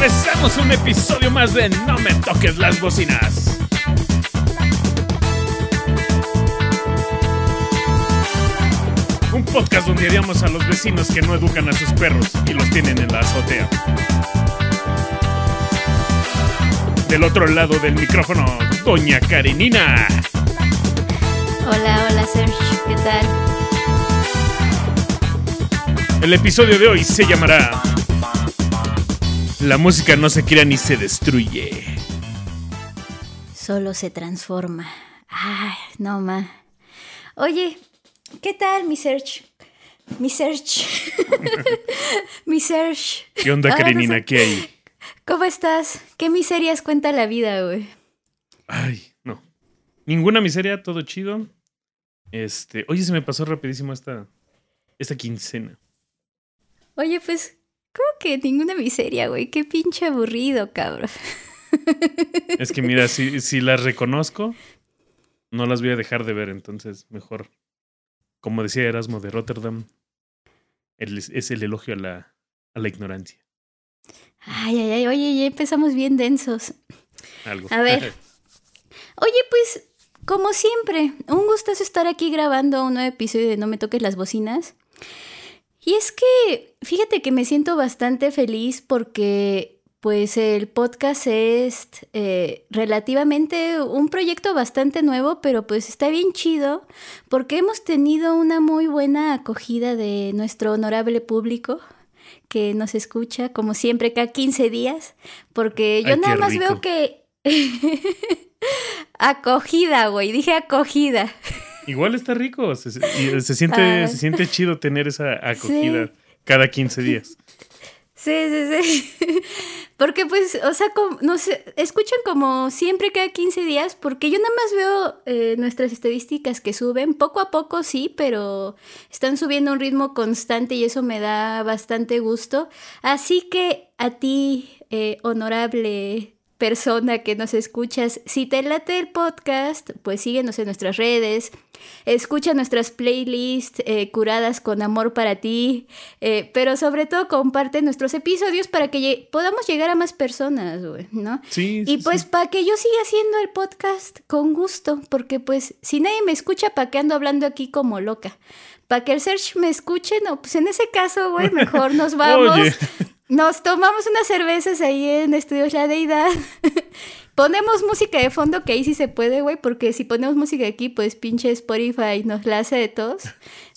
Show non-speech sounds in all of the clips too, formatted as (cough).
regresamos a un episodio más de No me toques las bocinas. Un podcast donde haríamos a los vecinos que no educan a sus perros y los tienen en la azotea. Del otro lado del micrófono, Doña Karenina. Hola, hola Sergio, ¿qué tal? El episodio de hoy se llamará La música no se crea ni se destruye. Solo se transforma. Ay, no ma. Oye, ¿qué tal mi Sergio? Mi Sergio. (laughs) mi Sergio. ¿Qué onda, Karenina? no sé- ¿Qué hay? ¿Cómo estás? ¿Qué miserias cuenta la vida, güey? Ay, no. Ninguna miseria, todo chido. Este, oye, se me pasó rapidísimo esta, esta quincena. Oye, pues, ¿cómo que ninguna miseria, güey? Qué pinche aburrido, cabrón. Es que mira, si, si las reconozco, no las voy a dejar de ver, entonces mejor. Como decía Erasmo de Rotterdam, es el elogio a la, a la ignorancia. Ay, ay, ay, oye, ya empezamos bien densos. Algo. A ver. (laughs) Oye, pues, como siempre, un gustazo estar aquí grabando un nuevo episodio de No me toques las bocinas. Y es que, fíjate que me siento bastante feliz porque, pues, el podcast es eh, relativamente un proyecto bastante nuevo, pero pues está bien chido porque hemos tenido una muy buena acogida de nuestro honorable público que nos escucha, como siempre, cada 15 días, porque yo Ay, nada más rico. veo que... (laughs) acogida, güey, dije acogida. Igual está rico. Se, se- y se siente, Ah. se siente chido tener esa acogida cada 15 días. Sí, sí, sí. (laughs) Porque pues, o sea, como, no sé, escuchan como siempre cada 15 días, porque yo nada más veo eh, nuestras estadísticas que suben, poco a poco sí, pero están subiendo a un ritmo constante y eso me da bastante gusto. Así que a ti, eh, honorable persona que nos escuchas, si te late el podcast, pues síguenos en nuestras redes, escucha nuestras playlists eh, curadas con amor para ti, eh, pero sobre todo comparte nuestros episodios para que podamos llegar a más personas, güey, ¿no? Sí. Y sí, pues sí. para que yo siga haciendo el podcast con gusto, porque pues si nadie me escucha, ¿para qué ando hablando aquí como loca? Para que el search me escuche, no, pues en ese caso, güey, mejor nos (laughs) vamos. Nos tomamos unas cervezas ahí en Estudios La Deidad. (laughs) Ponemos música de fondo, que ahí sí se puede, güey, porque si ponemos música aquí, pues pinche Spotify nos la hace de todos,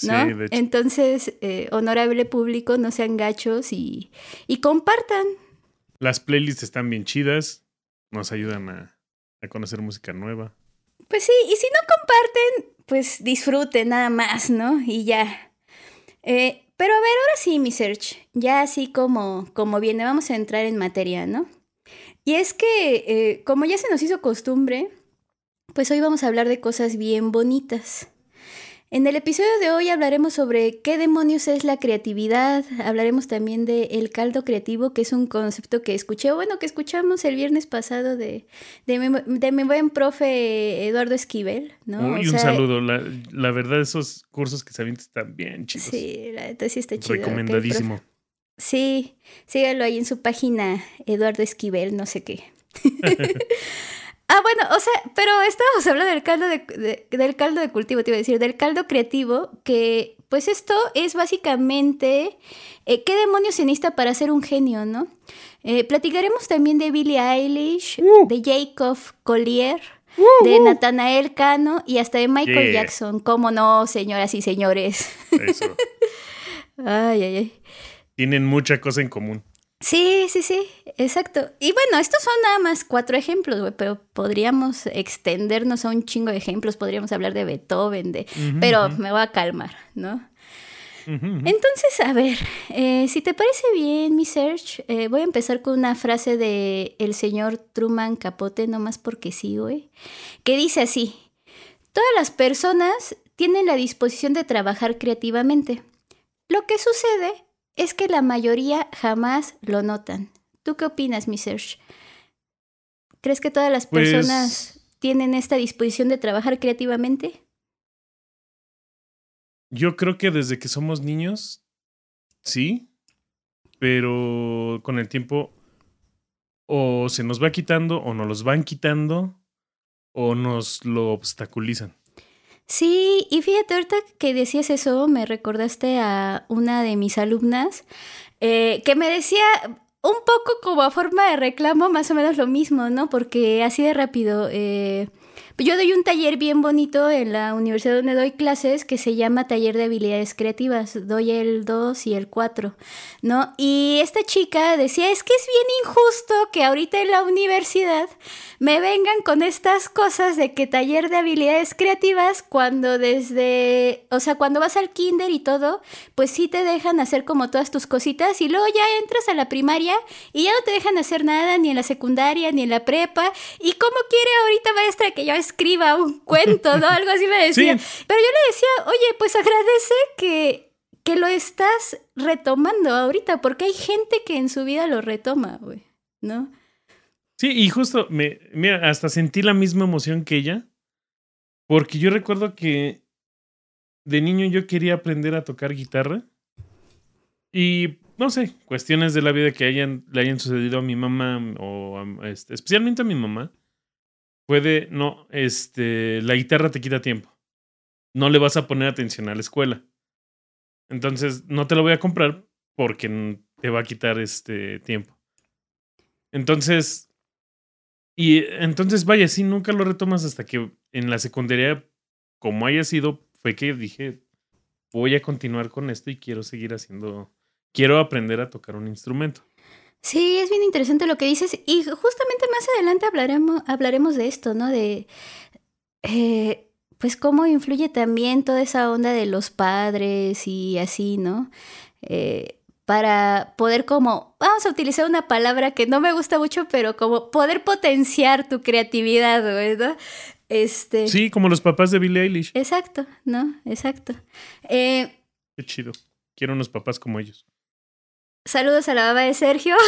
¿no? Sí, de hecho. Entonces, eh, honorable público, no sean gachos y, y compartan. Las playlists están bien chidas. Nos ayudan a, a conocer música nueva. Pues sí, y si no comparten, pues disfruten nada más, ¿no? Y ya. Eh, pero a ver, ahora sí, mi search, ya así como, como viene, vamos a entrar en materia, ¿no? Y es que, eh, como ya se nos hizo costumbre, pues hoy vamos a hablar de cosas bien bonitas. En el episodio de hoy hablaremos sobre qué demonios es la creatividad, hablaremos también de el caldo creativo, que es un concepto que escuché, bueno, que escuchamos el viernes pasado de, de, mi, de mi buen profe Eduardo Esquivel, ¿no? Uy, O un saludo. La, la verdad, esos cursos que se avientan están bien chidos. Sí, la sí está chido. Recomendadísimo. Sí, sígalo ahí en su página Eduardo Esquivel, no sé qué. (laughs) ah, bueno, o sea, pero estábamos hablando del caldo de, de- del caldo de cultivo, te iba a decir, del caldo creativo, que pues esto es básicamente eh, qué demonios se necesita para ser un genio, ¿no? Eh, platicaremos también de Billie Eilish, Uh. de Jacob Collier, de Nathanael Cano y hasta de Michael Yeah. Jackson. ¿Cómo no, señoras y señores? Eso. (laughs) Ay, ay, ay. Tienen mucha cosa en común. Sí, sí, sí, exacto. Y bueno, estos son nada más cuatro ejemplos, güey, pero podríamos extendernos a un chingo de ejemplos, podríamos hablar de Beethoven, de... Pero me voy a calmar, ¿no? Entonces, a ver, eh, si te parece bien, mi Serge, eh, voy a empezar con una frase de el señor Truman Capote, nomás porque sí, güey, que dice así, todas las personas tienen la disposición de trabajar creativamente. Lo que sucede es que la mayoría jamás lo notan. ¿Tú qué opinas, mi Serge? ¿Crees que todas las Pues- personas tienen esta disposición de trabajar creativamente? Yo creo que desde que somos niños, sí. Pero con el tiempo o se nos va quitando, o nos los van quitando, o nos lo obstaculizan. Sí, y fíjate, ahorita que decías eso, me recordaste a una de mis alumnas eh, que me decía un poco como a forma de reclamo, más o menos lo mismo, ¿no? Porque así de rápido. Eh, yo doy un taller bien bonito en la universidad donde doy clases que se llama Taller de Habilidades Creativas. Doy el 2 y el 4, ¿no? Y esta chica decía, es que es bien injusto que ahorita en la universidad me vengan con estas cosas de que taller de habilidades creativas cuando desde, o sea, cuando vas al kinder y todo, pues sí te dejan hacer como todas tus cositas y luego ya entras a la primaria y ya no te dejan hacer nada ni en la secundaria ni en la prepa. ¿Y cómo quiere ahorita maestra que yo escriba un (laughs) cuento, ¿no? Algo así me decía. Pero yo le decía, oye, pues agradece que, que lo estás retomando ahorita, porque hay gente que en su vida lo retoma, güey, ¿no? Sí, y justo, me, mira, hasta sentí la misma emoción que ella, porque yo recuerdo que de niño yo quería aprender a tocar guitarra y no sé, cuestiones de la vida que hayan, le hayan sucedido a mi mamá o este, especialmente a mi mamá, puede, no, este, la guitarra te quita tiempo. No le vas a poner atención a la escuela. Entonces, no te lo voy a comprar porque te va a quitar este tiempo. Entonces, y entonces, vaya, sí, nunca lo retomas hasta que en la secundaria, como haya sido, fue que dije, voy a continuar con esto y quiero seguir haciendo, quiero aprender a tocar un instrumento. Sí, es bien interesante lo que dices y justamente más adelante hablaremos, hablaremos de esto, ¿no? De, eh, pues cómo influye también toda esa onda de los padres y así, ¿no? Eh, para poder como, vamos a utilizar una palabra que no me gusta mucho, pero como poder potenciar tu creatividad, ¿verdad? Este... Sí, como los papás de Billie Eilish. Exacto, ¿no? Exacto. Eh, Qué chido. Quiero unos papás como ellos. Saludos a la baba de Sergio. (laughs)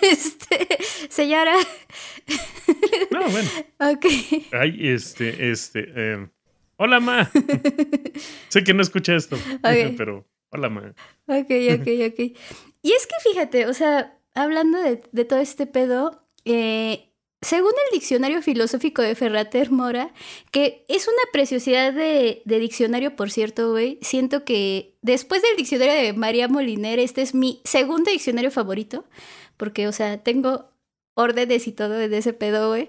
Este, señora. No, bueno. Ok. Ay, este, este. Eh, hola, ma. (laughs) sé que no escucha esto, (laughs) pero hola, ma. Ok, ok, ok. Y es que fíjate, o sea, hablando de, de todo este pedo, eh, según el diccionario filosófico de Ferrater Mora, que es una preciosidad de, diccionario, por cierto, güey, siento que después del diccionario de María Moliner, este es mi segundo diccionario favorito, porque, o sea, tengo órdenes y todo de ese pedo, güey.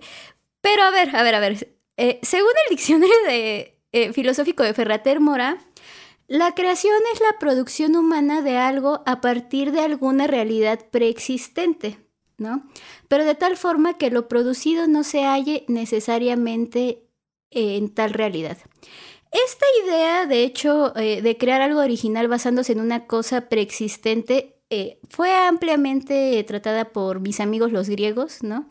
Pero a ver, a ver, a ver. Eh, según el diccionario eh, filosófico de Ferrater Mora, la creación es la producción humana de algo a partir de alguna realidad preexistente. ¿No? Pero de tal forma que lo producido no se halle necesariamente en tal realidad. Esta idea, de hecho, eh, de crear algo original basándose en una cosa preexistente, eh, fue ampliamente tratada por mis amigos los griegos, ¿no?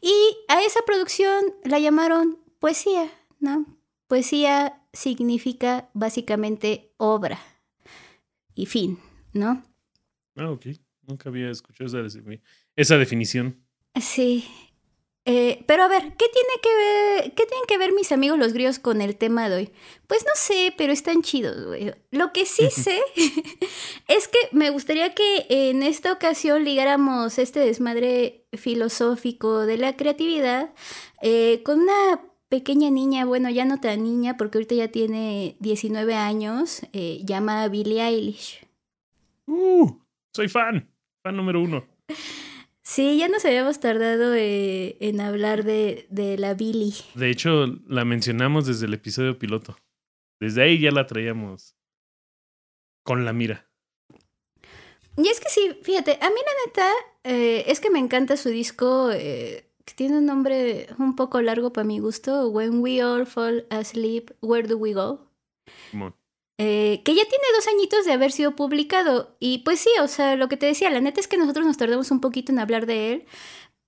Y a esa producción la llamaron poesía, ¿no? Poesía significa básicamente obra y fin, ¿no? Ah, ok. Nunca había escuchado esa esa definición. Sí. Eh, pero a ver, ¿qué tiene que ver, qué tienen que ver mis amigos los griegos con el tema de hoy? Pues no sé, pero están chidos, güey. Lo que sí (laughs) sé (laughs) es que me gustaría que en esta ocasión ligáramos este desmadre filosófico de la creatividad eh, con una pequeña niña, bueno, ya no tan niña, porque ahorita ya tiene 19 años, eh, llama Billie Eilish. Uh, soy fan, fan número uno. Sí, ya nos habíamos tardado eh, en hablar de, de, la Billy. De hecho, la mencionamos desde el episodio piloto. Desde ahí ya la traíamos con la mira. Y es que sí, fíjate, a mí la neta eh, es que me encanta su disco, eh, que tiene un nombre un poco largo para mi gusto, When We All Fall Asleep, Where Do We Go? Eh, que ya tiene dos añitos de haber sido publicado. Y pues sí, o sea, lo que te decía, la neta es que nosotros nos tardamos un poquito en hablar de él.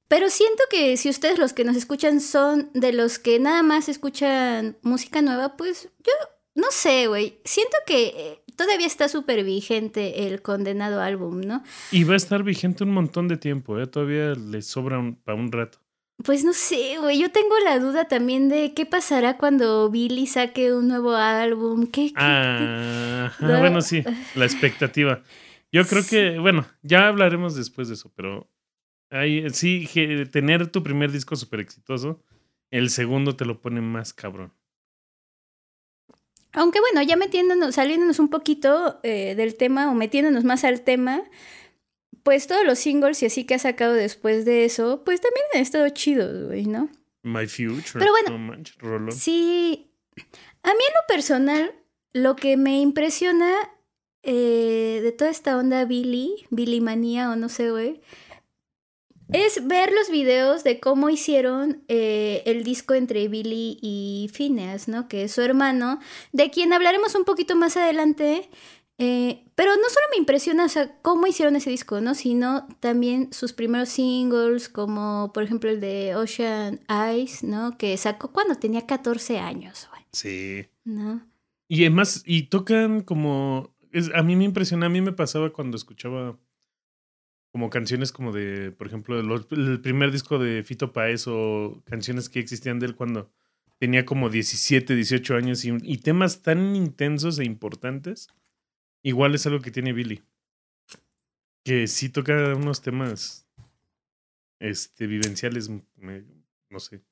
Pero siento que si ustedes los que nos escuchan son de los que nada más escuchan música nueva, pues yo no sé, güey. Siento que eh, todavía está súper vigente el condenado álbum, ¿no? Y va a estar vigente un montón de tiempo, ¿eh? Todavía le sobra para un rato. Pues no sé, güey. Yo tengo la duda también de qué pasará cuando Billy saque un nuevo álbum. ¿Qué? ah, bueno, sí, (laughs) la expectativa. Yo creo que, bueno, ya hablaremos después de eso, pero Ahí, sí, que tener tu primer disco súper exitoso, el segundo te lo pone más cabrón. Aunque bueno, ya metiéndonos, saliéndonos un poquito eh, del tema o metiéndonos más al tema, pues todos los singles y así que ha sacado después de eso, pues también han estado chidos, güey, ¿no? My Future. Pero bueno, no manches. Sí, a mí en lo personal, lo que me impresiona eh, de toda esta onda Billy, Billy manía o no sé, güey, es ver los videos de cómo hicieron eh, el disco entre Billy y Phineas, ¿no? Que es su hermano, de quien hablaremos un poquito más adelante. Eh, pero no solo me impresiona, o sea, cómo hicieron ese disco, ¿no? Sino también sus primeros singles, como por ejemplo el de Ocean Eyes, ¿no? Que sacó cuando tenía 14 años, Sí. ¿no? Y además, y tocan como. es- a mí me impresiona, a mí me pasaba cuando escuchaba como canciones como de, por ejemplo, el primer disco de Fito Paez o canciones que existían de él cuando tenía como 17, 18 años y, y temas tan intensos e importantes. Igual es algo que tiene Billy. Que sí toca unos temas este, vivenciales, me- no sé,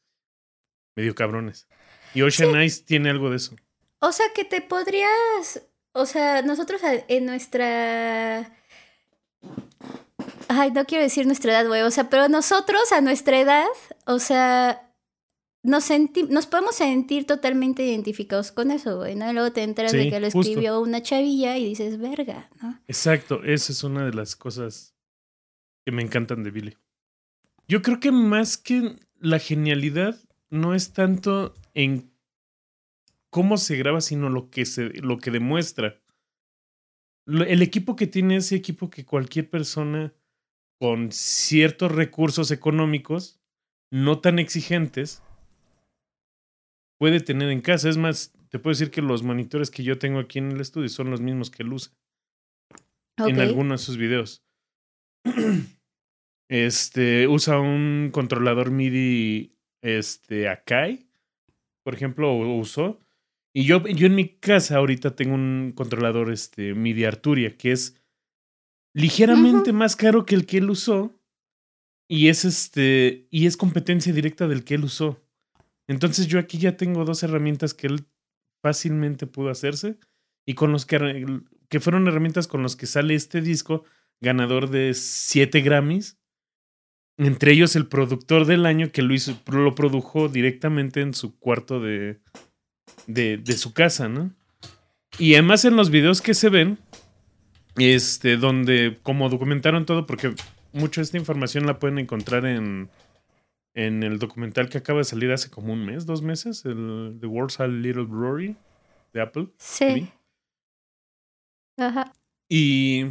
medio cabrones. Y Ocean Eyes tiene algo de eso. O sea, que te podrías. O sea, nosotros en nuestra. Ay, no quiero decir nuestra edad, güey. O sea, pero nosotros a nuestra edad, o sea, nos, senti- nos podemos sentir totalmente identificados con eso, güey, ¿no? Y luego te enteras de que lo justo. escribió una chavilla y dices, verga, ¿no? Exacto, esa es una de las cosas que me encantan de Billy. Yo creo que más que la genialidad no es tanto en cómo se graba, sino lo que se, lo que demuestra. El equipo que tiene ese equipo que cualquier persona con ciertos recursos económicos no tan exigentes puede tener en casa. Es más, te puedo decir que los monitores que yo tengo aquí en el estudio son los mismos que él usa en algunos de sus videos. (clears throat) Este usa un controlador MIDI este Akai, por ejemplo, o usó. Y yo, yo en mi casa ahorita tengo un controlador este MIDI Arturia que es ligeramente más caro que el que él usó y es este y es competencia directa del que él usó. Entonces yo aquí ya tengo dos herramientas que él fácilmente pudo hacerse y con los que, que fueron herramientas con los que sale este disco ganador de siete Grammys. Entre ellos el productor del año que lo lo produjo directamente en su cuarto de, de, de su casa, ¿no? Y además en los videos que se ven, este, donde como documentaron todo, porque mucha de esta información la pueden encontrar en, en el documental que acaba de salir hace como un mes, dos meses, el The World's a Little Brewery de Apple. Sí. TV. Ajá. Y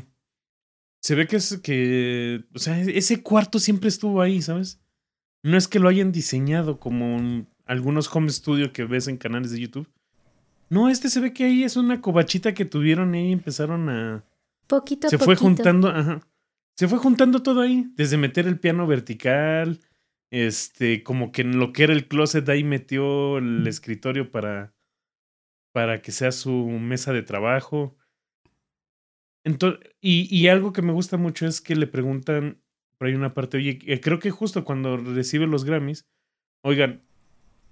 se ve que es que, o sea, ese cuarto siempre estuvo ahí, ¿sabes? No es que lo hayan diseñado como un- algunos home studio que ves en canales de YouTube. No, este se ve que ahí es una cobachita que tuvieron ahí y empezaron a... Poquito a Se fue juntando, ajá. Se fue juntando todo ahí, desde meter el piano vertical, este, como que en lo que era el closet ahí metió el escritorio para, para que sea su mesa de trabajo. Entonces, y, y algo que me gusta mucho es que le preguntan, por ahí una parte, oye, eh, creo que justo cuando recibe los Grammys, oigan,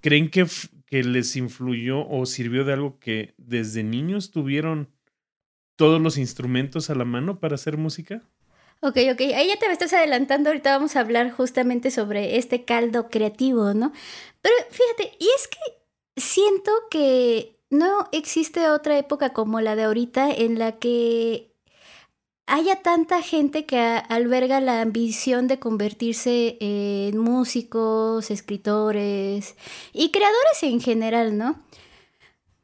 ¿creen que, que les influyó o sirvió de algo que desde niños tuvieron todos los instrumentos a la mano para hacer música? Ok, ok, ahí ya te me estás adelantando, ahorita vamos a hablar justamente sobre este caldo creativo, ¿no? Pero fíjate, y es que siento que no existe otra época como la de ahorita en la que haya tanta gente que alberga la ambición de convertirse en músicos, escritores y creadores en general, ¿no?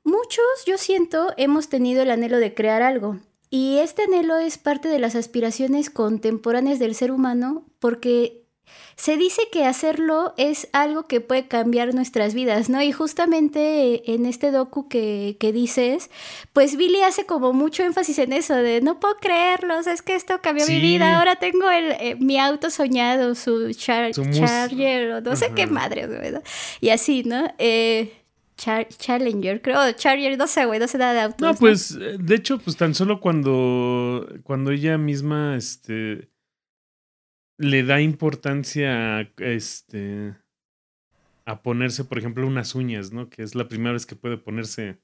Muchos, yo siento, hemos tenido el anhelo de crear algo. Y este anhelo es parte de las aspiraciones contemporáneas del ser humano porque se dice que hacerlo es algo que puede cambiar nuestras vidas, ¿no? Y justamente en este docu que, que dices, pues Billy hace como mucho énfasis en eso, de no puedo creerlo, o sea, es que esto cambió mi vida, ahora tengo el, eh, mi auto soñado, su, char- Charger, o no sé qué madre, ¿no? Y así, ¿no? Eh, Char- Challenger, creo, Charger, no sé, güey, no sé nada de autos. No, pues, eh, de hecho, pues tan solo cuando, cuando ella misma, este, le da importancia a, este, a ponerse, por ejemplo, unas uñas, ¿no? Que es la primera vez que puede ponerse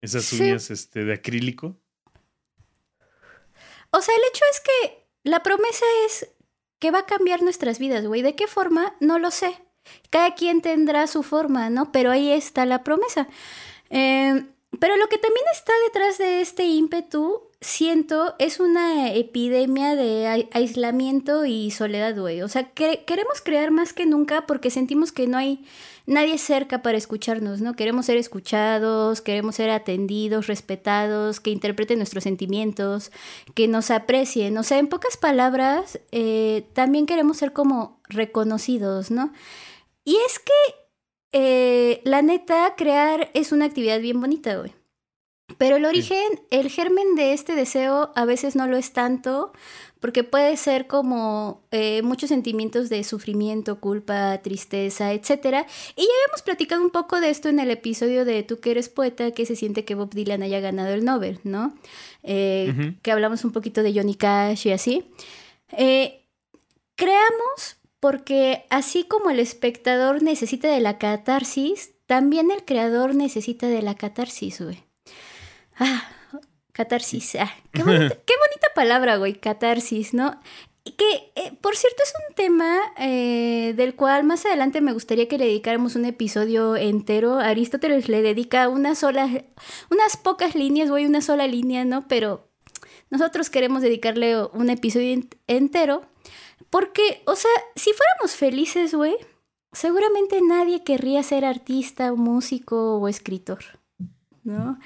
esas uñas este, de acrílico. O sea, el hecho es que la promesa es que va a cambiar nuestras vidas, güey. ¿De qué forma? No lo sé. Cada quien tendrá su forma, ¿no? Pero ahí está la promesa. Eh, pero lo que también está detrás de este ímpetu, siento, es una epidemia de aislamiento y soledad, güey. O sea, queremos crear más que nunca porque sentimos que no hay nadie cerca para escucharnos, ¿no? Queremos ser escuchados, queremos ser atendidos, respetados, que interpreten nuestros sentimientos, que nos aprecien. O sea, en pocas palabras, eh, también queremos ser como reconocidos, ¿no? Y es que eh, la neta, crear es una actividad bien bonita, güey. Pero el origen, el germen de este deseo a veces no lo es tanto, porque puede ser como eh, muchos sentimientos de sufrimiento, culpa, tristeza, etc. Y ya habíamos platicado un poco de esto en el episodio de Tú que eres poeta, que se siente que Bob Dylan haya ganado el Nobel, ¿no? Eh, que hablamos un poquito de Johnny Cash y así. creamos porque así como el espectador necesita de la catarsis, también el creador necesita de la catarsis, güey. Ah, catarsis. Ah, qué, (laughs) bonita, palabra, güey, catarsis, ¿no? Que, eh, por cierto, es un tema eh, del cual más adelante me gustaría que le dedicáramos un episodio entero. Aristóteles le dedica una sola, unas pocas líneas, güey, una sola línea, ¿no? Pero nosotros queremos dedicarle un episodio entero porque, o sea, si fuéramos felices, güey, seguramente nadie querría ser artista, músico o escritor, ¿no?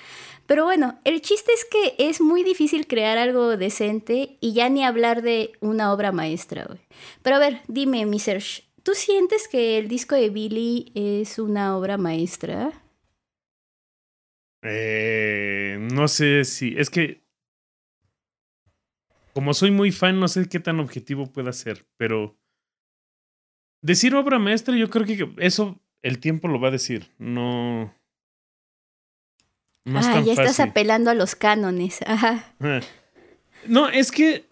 Pero bueno, el chiste es que es muy difícil crear algo decente y ya ni hablar de una obra maestra, güey. Pero a ver, dime, mi Serge, ¿tú sientes que el disco de Billy es una obra maestra? Eh, no sé si. Es que como soy muy fan, no sé qué tan objetivo pueda ser, pero decir obra maestra, yo creo que eso el tiempo lo va a decir. No. no ah, ya estás apelando a los cánones. (laughs) Ajá. No, es que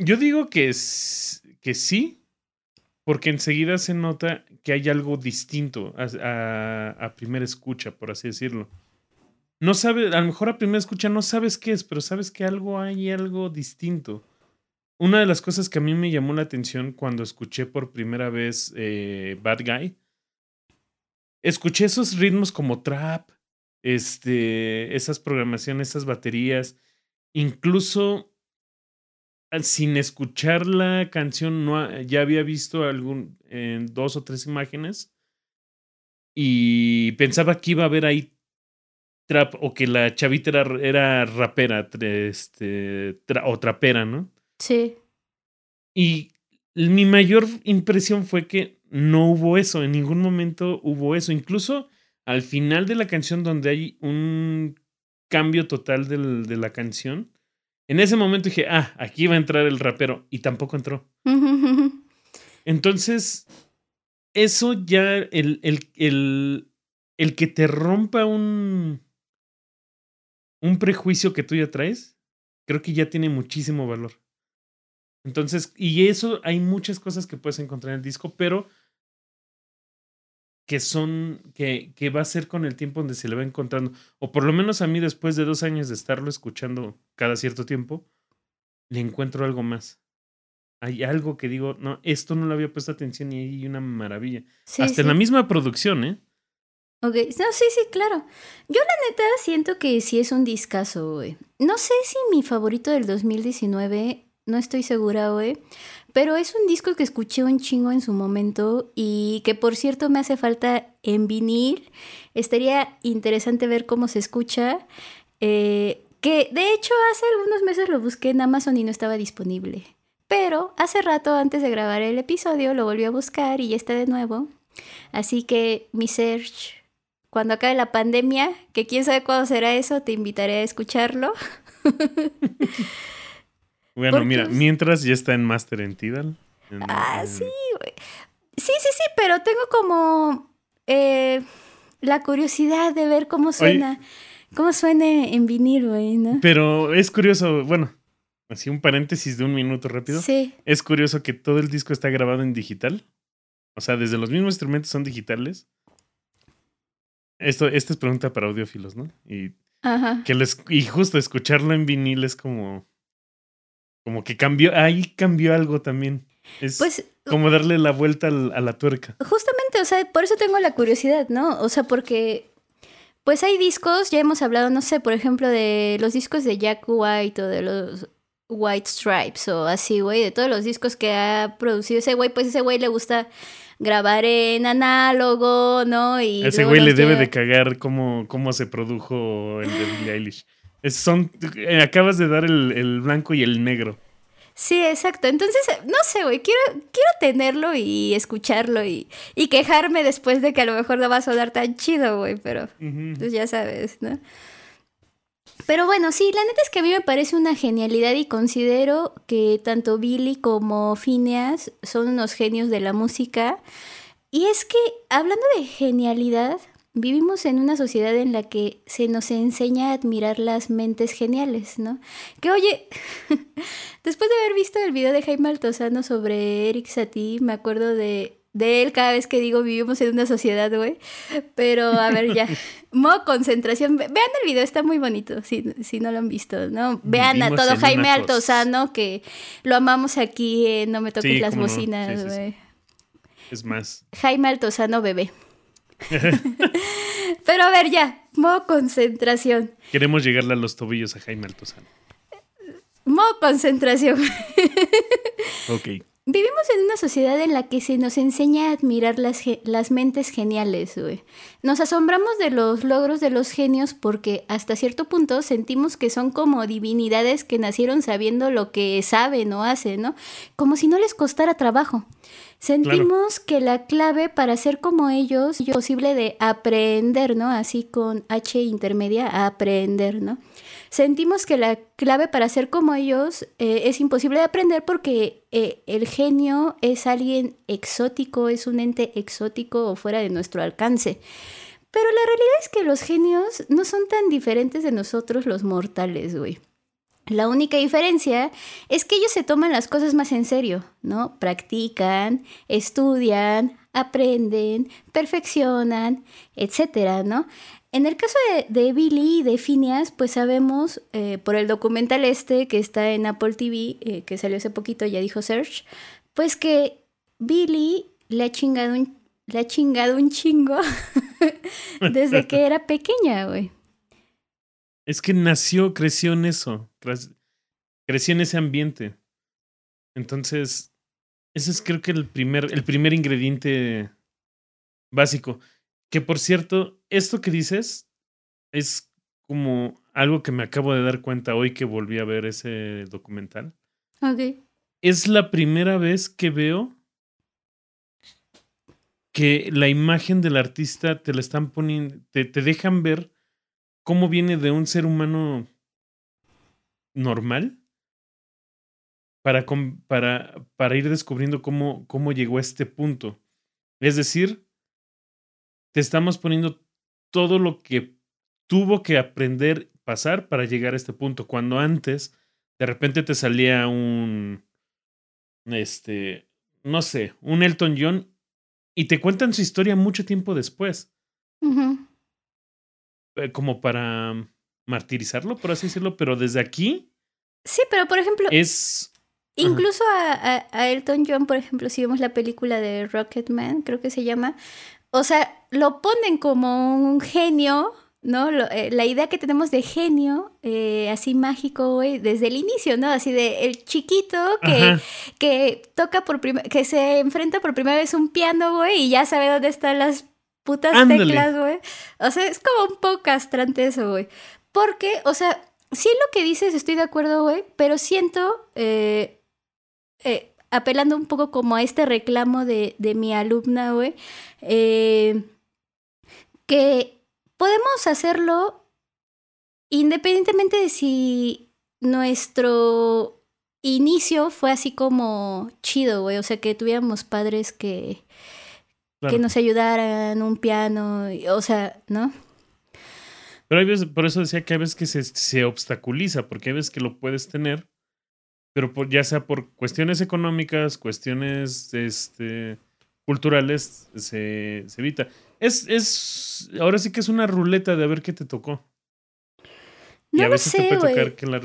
yo digo que, que sí, porque enseguida se nota que hay algo distinto a primera escucha, por así decirlo no sabes, a lo mejor a primera escucha no sabes qué es, pero sabes que algo hay, algo distinto. Una de las cosas que a mí me llamó la atención cuando escuché por primera vez eh, Bad Guy, escuché esos ritmos como trap, este, esas programaciones, esas baterías, incluso sin escuchar la canción, no, ya había visto algún, en dos o tres imágenes y pensaba que iba a haber ahí trap o que la chavita era, rapera este, o trapera, ¿no? Sí. Y mi mayor impresión fue que no hubo eso, en ningún momento hubo eso. Incluso al final de la canción donde hay un cambio total del, de la canción, en ese momento dije, ah, aquí va a entrar el rapero y tampoco entró. (laughs) Entonces, eso ya, el, el, el, el que te rompa un, un prejuicio que tú ya traes, creo que ya tiene muchísimo valor. Entonces, y eso hay muchas cosas que puedes encontrar en el disco, pero que son, que, que va a ser con el tiempo donde se le va encontrando, o por lo menos a mí después de dos años de estarlo escuchando cada cierto tiempo, le encuentro algo más. Hay algo que digo, no, esto no le había puesto atención y hay una maravilla. Hasta en la misma producción, ¿eh? Ok, no, sí, sí, claro. Yo la neta siento que sí es un discazo, güey. No sé si mi favorito del 2019, no estoy segura, güey. Pero es un disco que escuché un chingo en su momento y que por cierto me hace falta en vinil. Estaría interesante ver cómo se escucha. Eh, que de hecho hace algunos meses lo busqué en Amazon y no estaba disponible. Pero hace rato antes de grabar el episodio lo volví a buscar y ya está de nuevo. Así que mi search cuando acabe la pandemia, que quién sabe cuándo será eso, te invitaré a escucharlo. (laughs) bueno, mira, mientras ya está en Master en Tidal. ah, sí, güey. Sí, sí, sí, pero tengo como eh, la curiosidad de ver cómo suena. cómo suena en vinil, güey, ¿no? Pero es curioso, bueno, así un paréntesis de un minuto rápido. Sí. Es curioso que todo el disco está grabado en digital. O sea, desde los mismos instrumentos son digitales. Esto, esta es pregunta para audiófilos, ¿no? Y, Ajá. que les, y justo escucharlo en vinil es como. Como que cambió. Ahí cambió algo también. Es Pues como darle la vuelta al- a la tuerca. justamente, o sea, por eso tengo la curiosidad, ¿no? O sea, porque pues hay discos, ya hemos hablado, no sé, por ejemplo, de los discos de Jack White o de los White Stripes o así, güey, de todos los discos que ha producido ese güey, pues ese güey le gusta grabar en análogo, ¿no? Y ese güey le debe de cagar cómo, cómo se produjo el de Billie Eilish. Es- son, eh, acabas de dar el, el blanco y el negro. Sí, exacto. Entonces, no sé, güey, quiero, quiero tenerlo y escucharlo y, y quejarme después de que a lo mejor no va a sonar tan chido, güey, pero pues ya sabes, ¿no? Pero bueno, sí, la neta es que a mí me parece una genialidad y considero que tanto Billy como Phineas son unos genios de la música. Y es que, hablando de genialidad, vivimos en una sociedad en la que se nos enseña a admirar las mentes geniales, ¿no? Que oye, (laughs) después de haber visto el video de Jaime Altozano sobre Eric Satie, me acuerdo de, de él cada vez que digo vivimos en una sociedad, güey. Pero a ver, ya. (laughs) Modo concentración. Ve- Vean el video, está muy bonito, si, si no lo han visto, ¿no? Vean a todo Jaime Altozano, que lo amamos aquí No me toques Sí, las no. bocinas, Sí, sí, sí. güey. Es más. Jaime Altozano bebé. (laughs) (laughs) Pero a ver, ya, modo concentración. Queremos llegarle a los tobillos a Jaime Altozano. Modo concentración. Ok. Vivimos en una sociedad en la que se nos enseña a admirar las, las mentes geniales, güey. Nos asombramos de los logros de los genios porque hasta cierto punto sentimos que son como divinidades que nacieron sabiendo lo que saben o hacen, ¿no? Como si no les costara trabajo. Sentimos que la clave para ser como ellos es posible de aprender, ¿no? Así con H intermedia, aprender, ¿no? Sentimos que la clave para ser como ellos eh, es imposible de aprender porque eh, el genio es alguien exótico, es un ente exótico o fuera de nuestro alcance. Pero la realidad es que los genios no son tan diferentes de nosotros los mortales, güey. La única diferencia es que ellos se toman las cosas más en serio, ¿no? Practican, estudian, aprenden, perfeccionan, etcétera, ¿no? En el caso de, Billy y de Phineas, pues sabemos eh, por el documental este que está en Apple TV, eh, que salió hace poquito, ya dijo Serge, pues que Billy le ha chingado un, le ha chingado un chingo (laughs) desde que era pequeña, güey. Es que nació, creció en eso. cre- Creció en ese ambiente. Entonces, ese es creo que el primer, el primer ingrediente básico. Que por cierto, esto que dices es como algo que me acabo de dar cuenta hoy que volví a ver ese documental. Ok. Es la primera vez que veo que la imagen del artista te la están poniendo, te, te dejan ver cómo viene de un ser humano normal para, para, para ir descubriendo cómo, cómo llegó a este punto. Es decir, te estamos poniendo todo lo que tuvo que aprender, pasar para llegar a este punto. Cuando antes, de repente te salía un, este, no sé, un Elton John y te cuentan su historia mucho tiempo después, eh, como para martirizarlo, por así decirlo, pero desde aquí Sí, pero por ejemplo, es... incluso a, a- a Elton John, por ejemplo, si vemos la película de Rocketman, creo que se llama, o sea, lo ponen como un genio, ¿no? Lo- eh, la idea que tenemos de genio, eh, así mágico, güey, desde el inicio, ¿no? Así de el chiquito que, Ajá. que toca por primera, que se enfrenta por primera vez un piano, güey, y ya sabe dónde están las putas Ándale. teclas, güey. O sea, es como un poco castrante eso, güey. Porque, o sea, sí lo que dices, estoy de acuerdo, güey, pero siento, eh, eh, apelando un poco como a este reclamo de, de mi alumna, güey, eh, que podemos hacerlo independientemente de si nuestro inicio fue así como chido, güey, o sea, que tuviéramos padres que, claro. que nos ayudaran, un piano, o sea, ¿no? Pero hay veces, por eso decía que hay veces que se, se obstaculiza, porque hay veces que lo puedes tener, pero ya sea por cuestiones económicas, cuestiones este, culturales, se, se evita. Es, es, ahora sí que es una ruleta de a ver qué te tocó. No y a veces te puede tocar que la...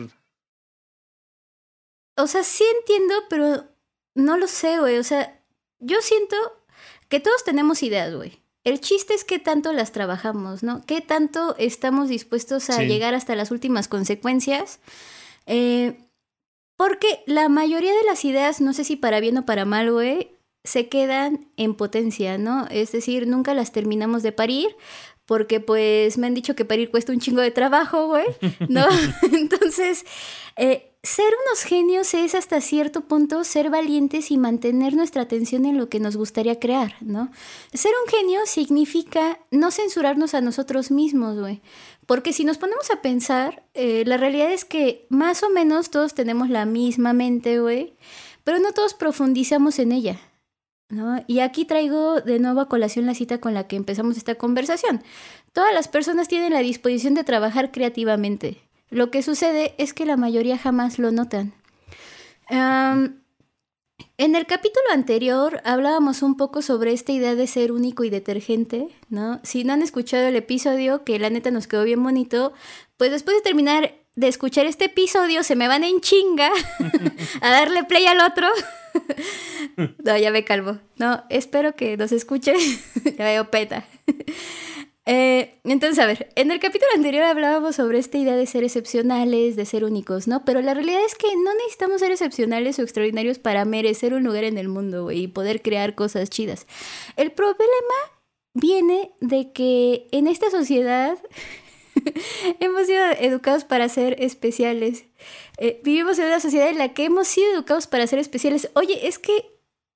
O sea, sí entiendo, pero no lo sé, güey. O sea, yo siento que todos tenemos ideas, güey. El chiste es qué tanto las trabajamos, ¿no? Qué tanto estamos dispuestos a llegar hasta las últimas consecuencias. Eh, porque la mayoría de las ideas, no sé si para bien o para mal, güey, se quedan en potencia, ¿no? Es decir, nunca las terminamos de parir porque pues me han dicho que parir cuesta un chingo de trabajo, güey, ¿no? (laughs) (laughs) Entonces, eh, ser unos genios es hasta cierto punto ser valientes y mantener nuestra atención en lo que nos gustaría crear, ¿no? Ser un genio significa no censurarnos a nosotros mismos, güey. Porque si nos ponemos a pensar, eh, la realidad es que más o menos todos tenemos la misma mente, güey, pero no todos profundizamos en ella. ¿no? Y aquí traigo de nuevo a colación la cita con la que empezamos esta conversación. Todas las personas tienen la disposición de trabajar creativamente. Lo que sucede es que la mayoría jamás lo notan. En el capítulo anterior hablábamos un poco sobre esta idea de ser único y detergente, ¿no? Si no han escuchado el episodio, que la neta nos quedó bien bonito, pues después de terminar de escuchar este episodio se me van en chinga (laughs) a darle play al otro. (laughs) no, ya me calmo. No, espero que nos escuche. (laughs) ya veo peta. Eh, entonces, a ver, en el capítulo anterior hablábamos sobre esta idea de ser excepcionales, de ser únicos, ¿no? Pero la realidad es que no necesitamos ser excepcionales o extraordinarios para merecer un lugar en el mundo y poder crear cosas chidas. El problema viene de que en esta sociedad (laughs) hemos sido educados para ser especiales. Eh, vivimos en una sociedad en la que hemos sido educados para ser especiales. Oye, es que...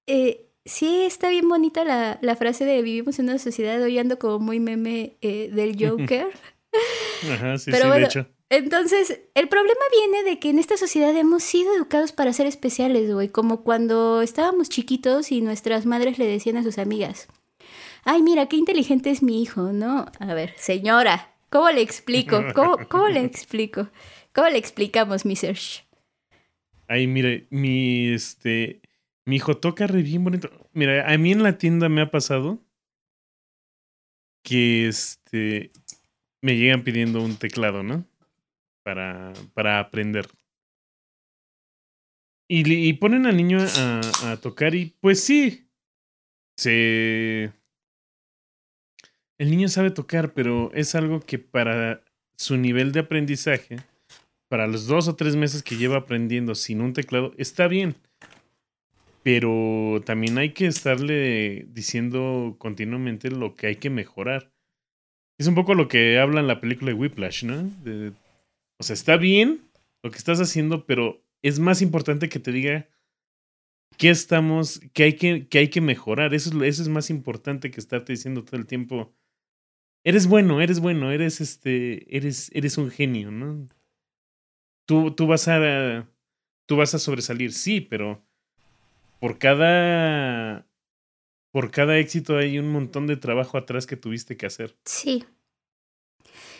Eh, sí está bien bonita la, la, frase de vivimos en una sociedad, hoy ando como muy meme eh, del Joker. Ajá, sí, Pero sí, de hecho. Entonces, el problema viene de que en esta sociedad hemos sido educados para ser especiales, güey, como cuando estábamos chiquitos y nuestras madres le decían a sus amigas, ay, mira, qué inteligente es mi hijo, ¿no? A ver, señora, ¿cómo le explico? (laughs) ¿Cómo, cómo le explico? ¿Cómo le explicamos, mi Serge? Ay, mire, mi, este, mi hijo toca re bien bonito. Mira, a mí en la tienda me ha pasado que este me llegan pidiendo un teclado, ¿no? Para, para aprender. Y, y ponen al niño a, a, tocar y pues sí, se... El niño sabe tocar, pero es algo que para su nivel de aprendizaje, para los dos o tres meses que lleva aprendiendo sin un teclado, está bien pero también hay que estarle diciendo continuamente lo que hay que mejorar. Es un poco lo que habla en la película de Whiplash, ¿no? o sea, está bien lo que estás haciendo, pero es más importante que te diga qué estamos, qué hay que, qué hay que mejorar. Eso es, eso es más importante que estarte diciendo todo el tiempo. Eres bueno, eres bueno, eres este, eres, eres un genio, ¿no? Tú, tú vas a, tú vas a sobresalir, sí, pero por cada por cada éxito hay un montón de trabajo atrás que tuviste que hacer. Sí.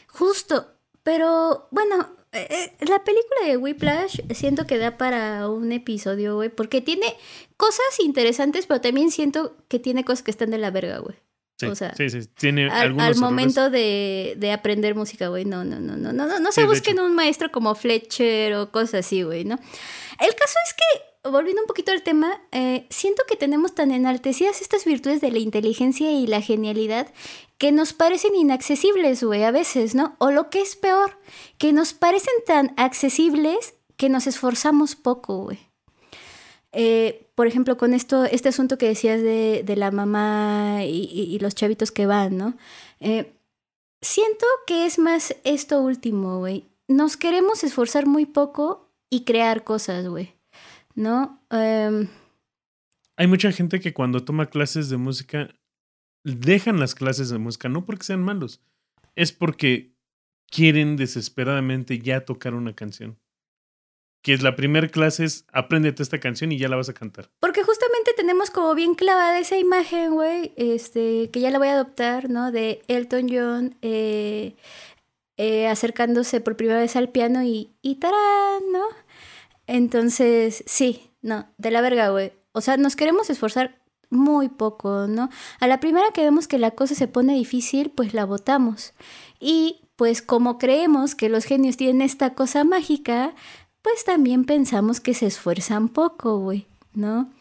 Justo, pero bueno, eh, eh, la película de Whiplash siento que da para un episodio, güey, porque tiene cosas interesantes, pero también siento que tiene cosas que están de la verga, güey. Sí, o sea, sí, sí, tiene al, al momento de, de, aprender música, güey, no, no, no, no, no, no, no se busquen un maestro como Fletcher o cosas así, güey, ¿no? El caso es que volviendo un poquito al tema, eh, siento que tenemos tan enaltecidas estas virtudes de la inteligencia y la genialidad que nos parecen inaccesibles, güey, a veces, ¿no? O lo que es peor, que nos parecen tan accesibles que nos esforzamos poco, güey. Eh, por ejemplo, con esto, este asunto que decías de, la mamá y, los chavitos que van, ¿no? Eh, siento que es más esto último, güey. Nos queremos esforzar muy poco y crear cosas, güey. ¿No? Em, Hay mucha gente que cuando toma clases de música dejan las clases de música, no porque sean malos, es porque quieren desesperadamente ya tocar una canción. Que es la primera clase es apréndete esta canción y ya la vas a cantar. Porque justamente tenemos como bien clavada esa imagen, güey, este, que ya la voy a adoptar, ¿no? De Elton John eh, eh, acercándose por primera vez al piano y, y tarán, ¿no? Entonces, sí, no, de la verga, güey. O sea, nos queremos esforzar muy poco, ¿no? A la primera que vemos que la cosa se pone difícil, pues la votamos. Y pues como creemos que los genios tienen esta cosa mágica, pues también pensamos que se esfuerzan poco, güey, ¿no?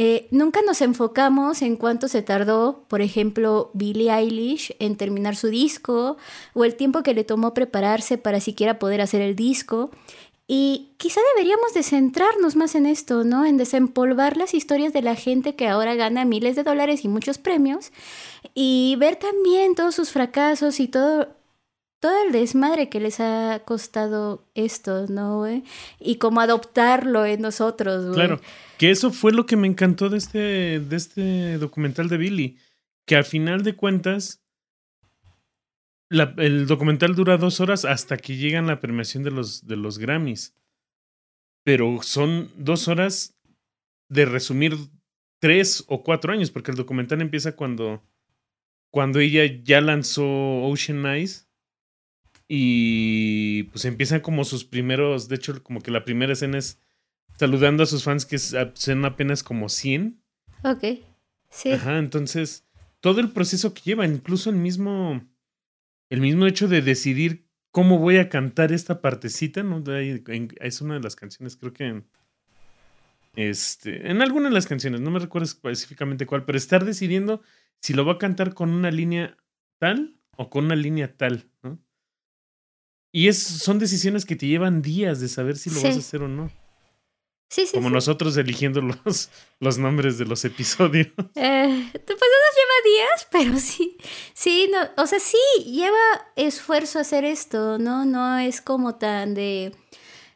Eh, nunca nos enfocamos en cuánto se tardó, por ejemplo, Billie Eilish en terminar su disco o el tiempo que le tomó prepararse para siquiera poder hacer el disco. Y quizá deberíamos de centrarnos más en esto, ¿no? En desempolvar las historias de la gente que ahora gana miles de dólares y muchos premios y ver también todos sus fracasos y todo todo el desmadre que les ha costado esto, ¿no? Y cómo adoptarlo en nosotros, güey. Claro, que eso fue lo que me encantó de este, de este documental de Billy, que al final de cuentas, el documental dura dos horas hasta que llegan la premiación de los, de los Grammys. Pero son dos horas de resumir tres o cuatro años, porque el documental empieza cuando, cuando ella ya lanzó Ocean Eyes y pues empiezan como sus primeros, de hecho, como que la primera escena es saludando a sus fans que son apenas como 100. Ok, sí. Ajá, entonces, todo el proceso que lleva, incluso el mismo, el mismo hecho de decidir cómo voy a cantar esta partecita, ¿no? Es una de las canciones, creo que en, este, en alguna de las canciones, no me recuerdo específicamente cuál, pero estar decidiendo si lo va a cantar con una línea tal o con una línea tal, ¿no? Y es, son decisiones que te llevan días de saber si lo vas a hacer o no. Sí, sí. Como nosotros eligiendo los, (laughs) los nombres de los episodios. (laughs) Eh, pues nos lleva días, pero sí. Sí, no, o sea, sí, lleva esfuerzo hacer esto, ¿no? No es como tan de.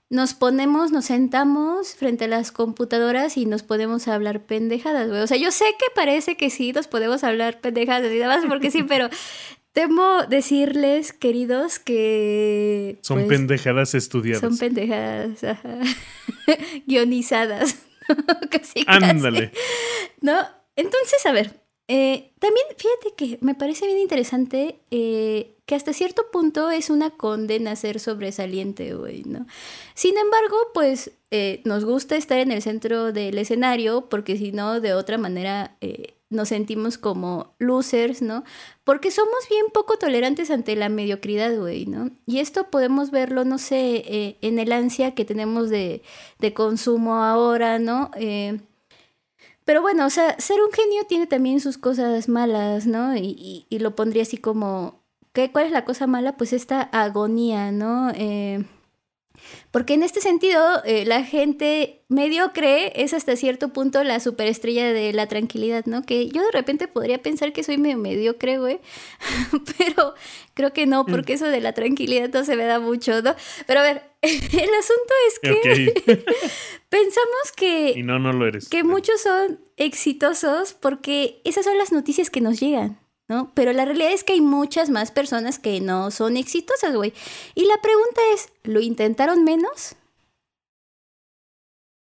Nos ponemos, nos sentamos frente a las computadoras y nos podemos hablar pendejadas, güey. O sea, yo sé que parece que sí, nos podemos hablar pendejadas y nada más porque sí, pero (laughs) Temo decirles, queridos, que... Son pues, pendejadas estudiadas. Son pendejadas, (laughs) guionizadas. (laughs) casi, Ándale. ¿No? Entonces, a ver, eh, también fíjate que me parece bien interesante eh, que hasta cierto punto es una condena ser sobresaliente, güey, ¿no? Sin embargo, pues eh, nos gusta estar en el centro del escenario porque si no, de otra manera nos sentimos como losers, ¿no? Porque somos bien poco tolerantes ante la mediocridad, güey, ¿no? Y esto podemos verlo, no sé, eh, en el ansia que tenemos de, de consumo ahora, ¿no? Eh, pero bueno, o sea, ser un genio tiene también sus cosas malas, ¿no? Y, y, lo pondría así como, ¿qué, ¿cuál es la cosa mala? Pues esta agonía, ¿no? Eh, porque en este sentido, eh, la gente mediocre es hasta cierto punto la superestrella de la tranquilidad, ¿no? Que yo de repente podría pensar que soy medio mediocre, güey, (laughs) pero creo que no, mm. porque eso de la tranquilidad no se me da mucho, ¿no? Pero a ver, (laughs) el asunto es que (laughs) pensamos que... Y no, no lo eres. Que muchos son exitosos porque esas son las noticias que nos llegan. ¿No? Pero la realidad es que hay muchas más personas que no son exitosas, güey. Y la pregunta es, ¿lo intentaron menos?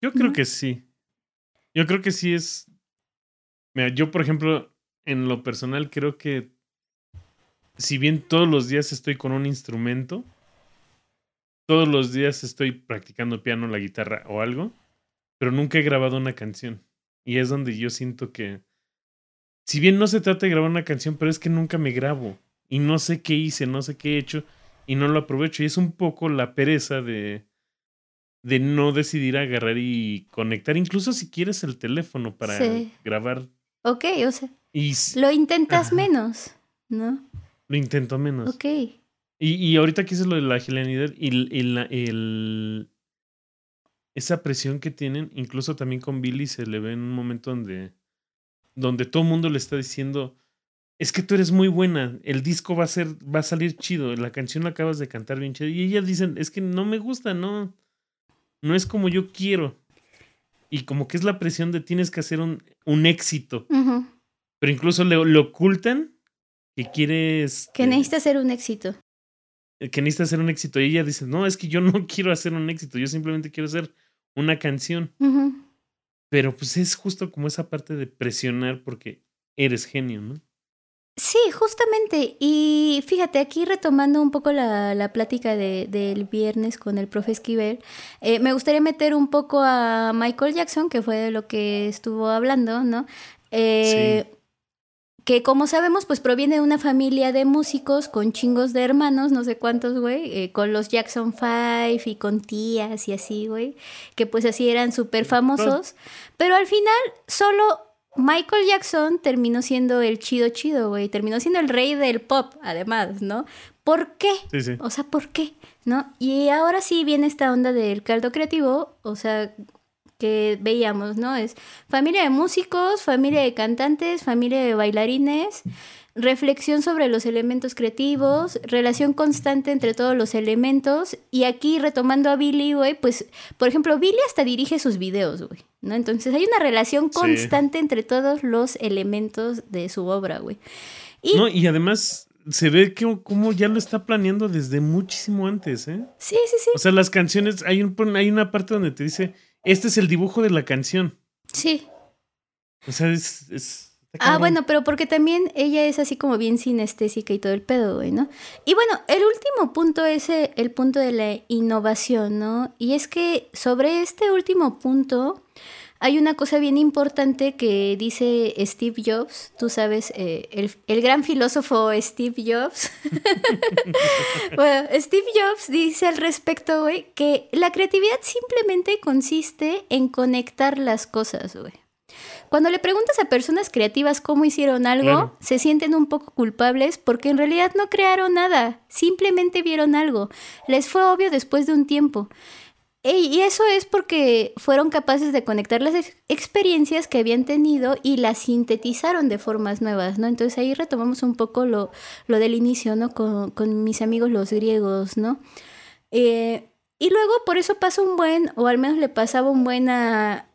Yo creo que sí. Yo creo que sí es... Mira, yo por ejemplo, en lo personal creo que si bien todos los días estoy con un instrumento, todos los días estoy practicando piano, la guitarra o algo, pero nunca he grabado una canción. Y es donde yo siento que si bien no se trata de grabar una canción, pero es que nunca me grabo y no sé qué hice, no sé qué he hecho y no lo aprovecho. Y es un poco la pereza de, de no decidir agarrar y conectar, incluso si quieres el teléfono para grabar. Ok, o sea, y, lo intentas menos, ¿no? Lo intento menos. Ok. Y, y ahorita que lo de la genialidad y el, el, esa presión que tienen, incluso también con Billy se le ve en un momento donde donde todo el mundo le está diciendo, es que tú eres muy buena, el disco va a ser, va a salir chido, la canción la acabas de cantar bien chido. Y ellas dicen, es que no me gusta, no, no es como yo quiero. Y como que es la presión de tienes que hacer un, un éxito. Pero incluso le, ocultan que quieres... Que necesita hacer un éxito. Que necesita hacer un éxito. Y ella dice, no, es que yo no (laughs) quiero hacer un éxito, yo simplemente quiero hacer una canción. Pero pues es justo como esa parte de presionar porque eres genio, ¿no? Sí, justamente. Y fíjate, aquí retomando un poco la, la plática de, del viernes con el profe Esquivel, eh, me gustaría meter un poco a Michael Jackson, que fue de lo que estuvo hablando, ¿no? Eh, que como sabemos, pues proviene de una familia de músicos con chingos de hermanos, no sé cuántos, güey, eh, con los Jackson Five y con tías y así, güey, que pues así eran súper famosos, pero al final solo Michael Jackson terminó siendo el chido chido, güey, terminó siendo el rey del pop, además, ¿no? ¿Por qué? Sí, sí. O sea, ¿por qué? ¿No? Y ahora sí viene esta onda del caldo creativo, o sea, que veíamos, ¿no? Es familia de músicos, familia de cantantes, familia de bailarines, reflexión sobre los elementos creativos, relación constante entre todos los elementos. Y aquí retomando a Billy, güey, pues, por ejemplo, Billy hasta dirige sus videos, güey, ¿no? Entonces hay una relación constante entre todos los elementos de su obra, güey. Y, no, y además se ve que como ya lo está planeando desde muchísimo antes, ¿eh? Sí, sí, sí. O sea, las canciones, hay, un, hay una parte donde te dice este es el dibujo de la canción. Sí. O sea, es... ah, bueno, pero porque también ella es así como bien sinestésica y todo el pedo, güey, ¿no? Y bueno, el último punto es eh, el punto de la innovación, ¿no? Y es que sobre este último punto hay una cosa bien importante que dice Steve Jobs, tú sabes, eh, el, gran filósofo Steve Jobs. (laughs) bueno, Steve Jobs dice al respecto, güey, que la creatividad simplemente consiste en conectar las cosas, güey. Cuando le preguntas a personas creativas cómo hicieron algo, se sienten un poco culpables porque en realidad no crearon nada, simplemente vieron algo. Les fue obvio después de un tiempo. Y eso es porque fueron capaces de conectar las experiencias que habían tenido y las sintetizaron de formas nuevas, ¿no? Entonces ahí retomamos un poco lo, lo del inicio, ¿no? Con, mis amigos los griegos, ¿no? Eh, y luego por eso pasa un buen, o al menos le pasaba un buen a,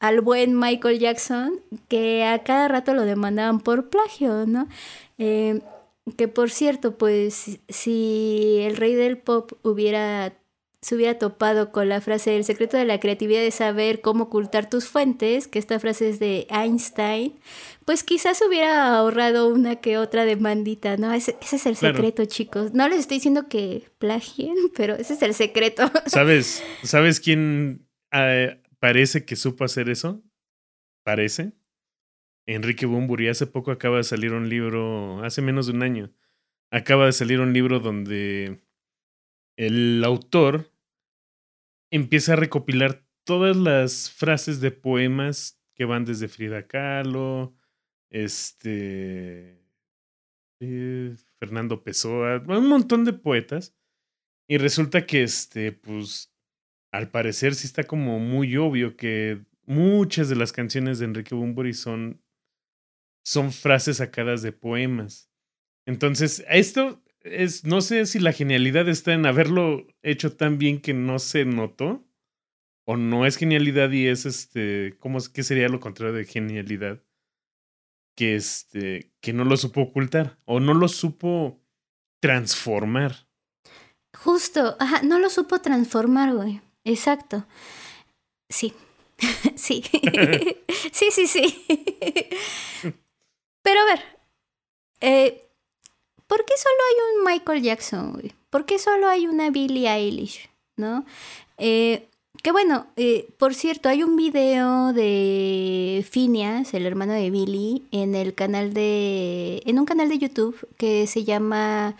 al buen Michael Jackson, que a cada rato lo demandaban por plagio, ¿no? Eh, que por cierto, pues si el rey del pop hubiera se hubiera topado con la frase el secreto de la creatividad es saber cómo ocultar tus fuentes, que esta frase es de Einstein, pues quizás hubiera ahorrado una que otra demandita, ¿no? Ese, es el secreto, chicos. No les estoy diciendo que plagien, (laughs) pero ese es el secreto. ¿Sabes, (laughs) ¿sabes quién eh, parece que supo hacer eso? Parece. Enrique Bumburi. Hace poco acaba de salir un libro, hace menos de un año, acaba de salir un libro donde el autor empieza a recopilar todas las frases de poemas que van desde Frida Kahlo, este, eh, Fernando Pessoa, un montón de poetas. Y resulta que, este, pues, al parecer sí está como muy obvio que muchas de las canciones de Enrique Bunbury son, son frases sacadas de poemas. Entonces, esto es, no sé si la genialidad está en haberlo hecho tan bien que no se notó. O no es genialidad y es este. ¿Cómo es sería lo contrario de genialidad? Que este. que no lo supo ocultar. O no lo supo transformar. Justo, ajá, no lo supo transformar, güey. Exacto. Sí. (laughs) sí. (laughs) (laughs) sí, sí, sí. Pero a ver. Eh, ¿por qué solo hay un Michael Jackson, güey? ¿Por qué solo hay una Billie Eilish, no? Eh, que bueno, eh, por cierto, hay un video de Phineas, el hermano de Billy, en el canal de. en un canal de YouTube que se llama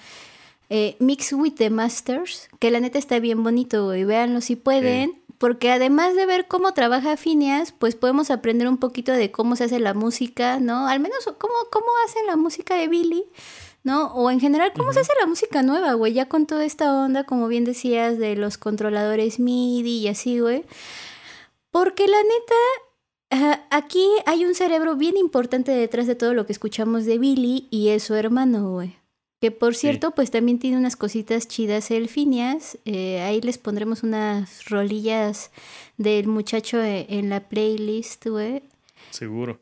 eh, Mix with the Masters, que la neta está bien bonito, güey. Véanlo si pueden. Porque además de ver cómo trabaja Phineas, pues podemos aprender un poquito de cómo se hace la música, ¿no? Al menos cómo, cómo hacen la música de Billy. ¿No? O en general, ¿cómo se hace la música nueva, güey? Ya con toda esta onda, como bien decías, de los controladores MIDI y así, güey. Porque la neta, aquí hay un cerebro bien importante detrás de todo lo que escuchamos de Billy y es su hermano, güey. Que por cierto, pues también tiene unas cositas chidas elfinias. Eh, ahí les pondremos unas rolillas del muchacho e, en la playlist, güey. Seguro.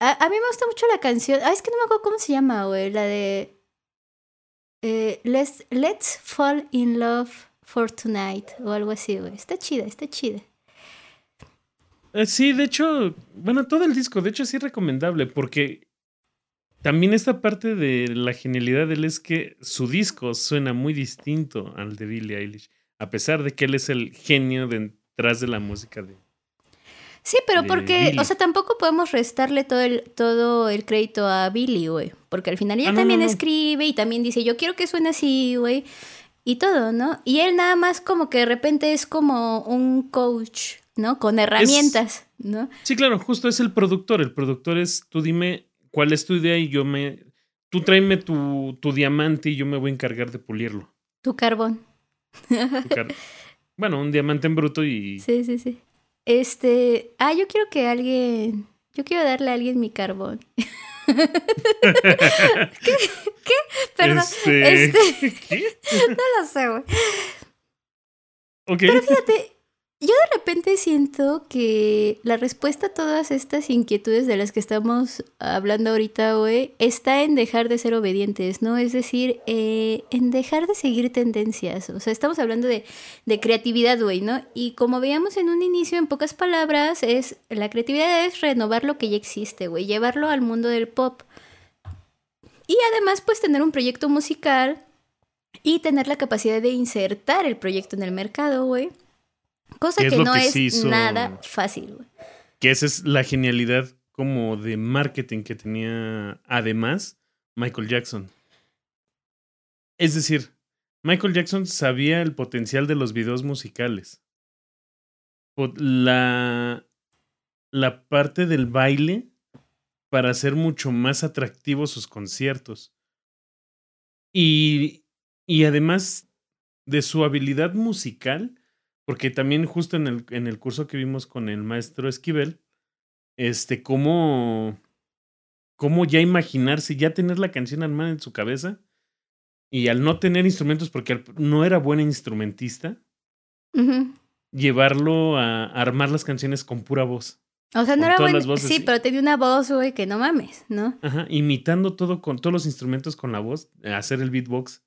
A, mí me gusta mucho la canción. Ah, es que no me acuerdo cómo se llama, güey. La de. Eh, let's, let's Fall in Love for Tonight. O algo así, güey. Está chida, está chida. Eh, sí, de hecho. Bueno, todo el disco, de hecho, sí es recomendable. Porque. también esta parte de la genialidad de él es que su disco suena muy distinto al de Billie Eilish, a pesar de que él es el genio detrás de la música de, Sí, pero porque, o sea, tampoco podemos restarle todo el, todo el crédito a Billy, güey. Porque al final ella Ah, también no, no. escribe y también dice, yo quiero que suene así, güey. Y todo, ¿no? Y él nada más como que de repente es como un coach, ¿no? Con herramientas, ¿no? Sí, claro, justo es el productor. El productor es, tú dime cuál es tu idea y yo me... Tú tráeme tu, tu diamante y yo me voy a encargar de pulirlo. Tu carbón. Tu car- (laughs) bueno, un diamante en bruto y... Sí, sí, sí. Este, ah, yo quiero que alguien, yo quiero darle a alguien mi carbón. (laughs) ¿Qué? ¿Qué? Perdón. Este, Este- ¿Qué? (laughs) No lo sé, güey. Ok. Fíjate, yo de repente siento que la respuesta a todas estas inquietudes de las que estamos hablando ahorita, güey, está en dejar de ser obedientes, ¿no? Es decir, eh, en dejar de seguir tendencias. O sea, estamos hablando de, de creatividad, güey, ¿no? Y como veíamos en un inicio, en pocas palabras, es la creatividad es renovar lo que ya existe, güey, llevarlo al mundo del pop. Y además, pues tener un proyecto musical y tener la capacidad de insertar el proyecto en el mercado, güey. Cosa ¿Qué es que no que es hizo? nada fácil. Que esa es la genialidad como de marketing que tenía además Michael Jackson. Es decir, Michael Jackson sabía el potencial de los videos musicales. La, la parte del baile para hacer mucho más atractivos sus conciertos. Y, y además de su habilidad musical, porque también justo en el, en el curso que vimos con el maestro Esquivel, este, cómo, cómo ya imaginarse, ya tener la canción armada en su cabeza, y al no tener instrumentos, porque no era buen instrumentista, llevarlo a, armar las canciones con pura voz. O sea, no era bueno. Sí, pero tenía una voz, güey, que no mames, ¿no? Ajá, imitando todo con todos los instrumentos con la voz, hacer el beatbox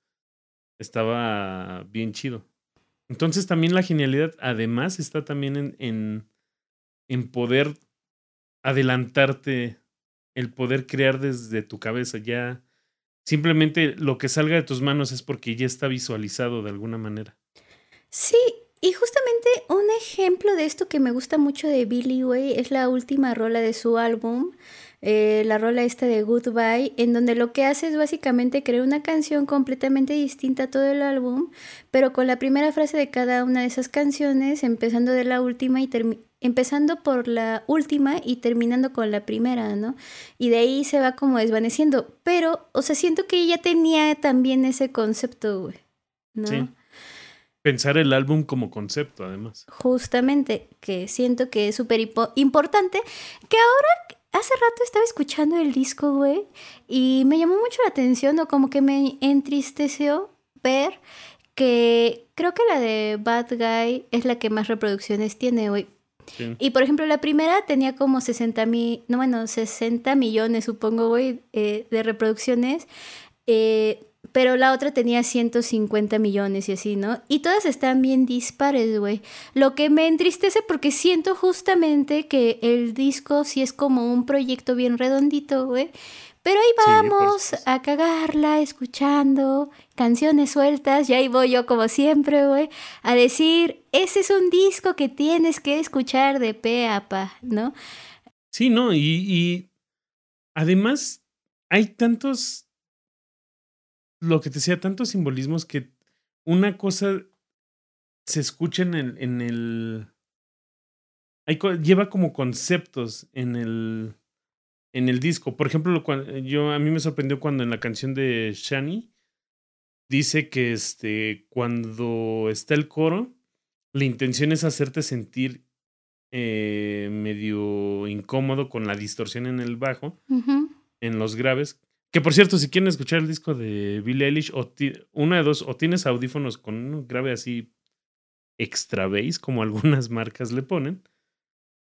estaba bien chido. Entonces también la genialidad, además, está también en, en, poder adelantarte, el poder crear desde tu cabeza. Ya simplemente lo que salga de tus manos es porque ya está visualizado de alguna manera. Sí, y justamente un ejemplo de esto que me gusta mucho de Billy, güey, es la última rola de su álbum, eh, la rola esta de Goodbye, en donde lo que hace es básicamente crear una canción completamente distinta a todo el álbum, pero con la primera frase de cada una de esas canciones, empezando de la última y empezando por la última y terminando con la primera, ¿no? Y de ahí se va como desvaneciendo, pero, o sea, siento que ella tenía también ese concepto, güey, ¿no? Sí. Pensar el álbum como concepto, además. Justamente, que siento que es súper importante, que ahora, hace rato estaba escuchando el disco, güey, y me llamó mucho la atención, o como que me entristeció ver que creo que la de Bad Guy es la que más reproducciones tiene, güey. Sí. Y por ejemplo, la primera tenía como 60 mil, no, bueno, 60 millones, supongo, güey, eh, de reproducciones. eh, pero la otra tenía 150 millones y así, ¿no? Y todas están bien dispares, güey. Lo que me entristece porque siento justamente que el disco sí es como un proyecto bien redondito, güey. Pero ahí vamos a cagarla escuchando canciones sueltas. Y ahí voy yo como siempre, güey, a decir, ese es un disco que tienes que escuchar de pe a pa, ¿no? Sí, no, y, y además hay tantos, lo que te decía, tantos simbolismos que una cosa se escucha en el, en el, hay, lleva como conceptos en el, en el disco. Por ejemplo, lo yo a mí me sorprendió cuando en la canción de Shani dice que este, cuando está el coro, la intención es hacerte sentir eh, medio incómodo con la distorsión en el bajo, en los graves. Que por cierto, si quieren escuchar el disco de Billie Eilish, o una de dos, o tienes audífonos con un grave así extra bass, como (laughs) algunas marcas le ponen,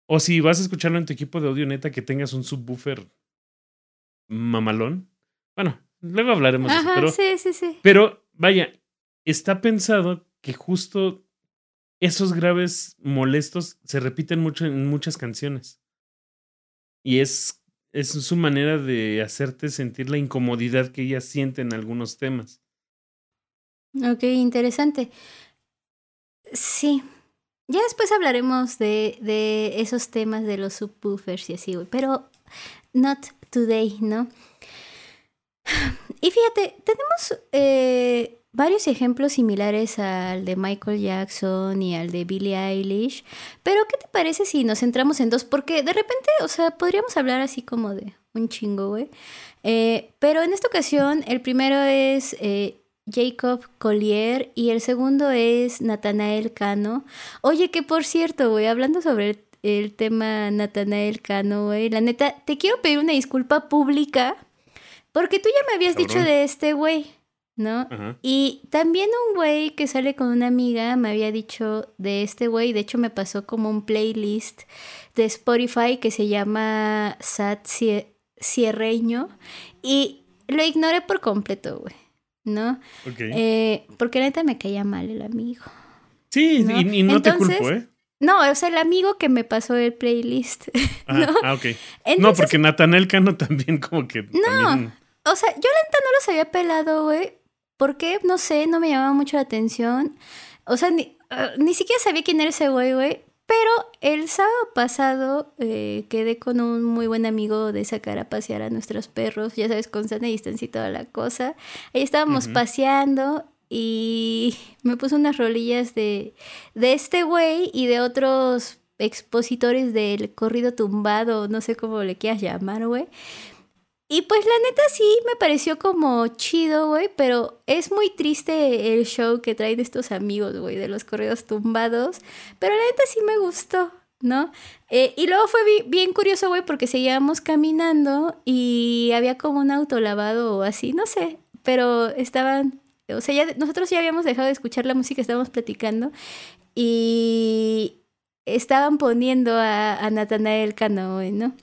o si vas a escucharlo en tu equipo de audio neta, que tengas un subwoofer mamalón. Bueno, luego hablaremos de eso, Ajá, pero sí, sí, sí. pero vaya, está pensado que justo esos graves molestos se repiten mucho en muchas canciones. Y es es su manera de hacerte sentir la incomodidad que ella siente en algunos temas. Ok, interesante. Sí. Ya después hablaremos de, de esos temas de los subwoofers y así, güey. Pero not today, ¿no? (sighs) Y fíjate, tenemos eh, varios ejemplos similares al de Michael Jackson y al de Billie Eilish. Pero, ¿qué te parece si nos centramos en dos? Porque de repente, o sea, podríamos hablar así como de un chingo, güey. Eh, pero en esta ocasión, el primero es eh, Jacob Collier y el segundo es Nathanael Cano. Oye, que por cierto, güey, hablando sobre el, el tema Nathanael Cano, güey, la neta, te quiero pedir una disculpa pública porque tú ya me habías dicho de este güey, ¿no? Y también un güey que sale con una amiga me había dicho de este güey. De hecho, me pasó como un playlist de Spotify que se llama Sat Cierreño. Y lo ignoré por completo, güey. ¿No? Eh, porque neta me caía mal el amigo. Sí, Y, no te culpo, ¿eh? No, o sea, el amigo que me pasó el playlist. (laughs) Ah, ¿no? ah ok. no, porque Natanel Cano (laughs) también como que... No, o sea, yo la neta no los había pelado, güey. ¿Por qué? No sé, no me llamaba mucho la atención. O sea, ni, ah, ni siquiera sabía quién era ese güey, güey. Pero el sábado pasado eh, quedé con un muy buen amigo de sacar a pasear a nuestros perros, ya sabes, con sana distancia y toda la cosa. Ahí estábamos paseando y me puso unas rolillas de, de este güey y de otros expositores del corrido tumbado, no sé cómo le quieras llamar, güey. Y pues la neta sí me pareció como chido, güey, pero es muy triste el show que traen estos amigos, güey, de los correos tumbados. Pero la neta sí me gustó, ¿no? Eh, y luego fue bien, curioso, güey, porque seguíamos caminando y había como un auto lavado o así, no sé, pero estaban, o sea, ya, nosotros ya habíamos dejado de escuchar la música, estábamos platicando y estaban poniendo a, a Natanael Cano, ¿no?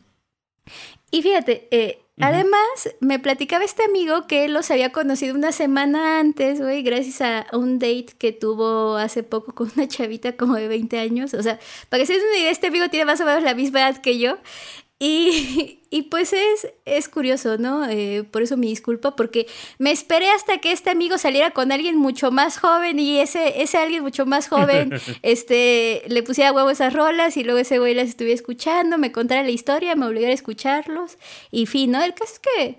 Y fíjate, eh, Además, me platicaba este amigo que él los había conocido una semana antes, güey, gracias a un date que tuvo hace poco con una chavita como de 20 años. O sea, para que se den una idea, este amigo tiene más o menos la misma edad que yo. Y, (laughs) y pues es, es curioso, ¿no? Eh, por eso mi disculpa, porque me esperé hasta que este amigo saliera con alguien mucho más joven y ese, ese alguien mucho más joven (laughs) este, le pusiera huevo esas rolas y luego ese güey las estuviera escuchando, me contara la historia, me obligara a escucharlos y fin, ¿no? El caso es que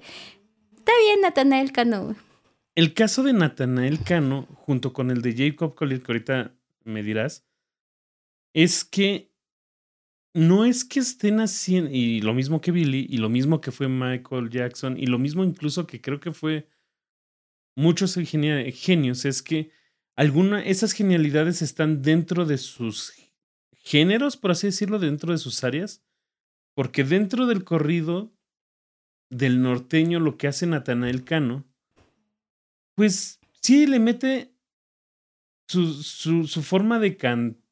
está bien Natanael Cano. El caso de Natanael Cano, junto con el de Jacob Collier, que ahorita me dirás, es que no es que estén haciendo, y lo mismo que Billy, y lo mismo que fue Michael Jackson, y lo mismo incluso que creo que fue muchos genios, es que alguna, esas genialidades están dentro de sus géneros, por así decirlo, dentro de sus áreas, porque dentro del corrido del norteño, lo que hace Natanael Cano, pues sí le mete su, su, su forma de cantar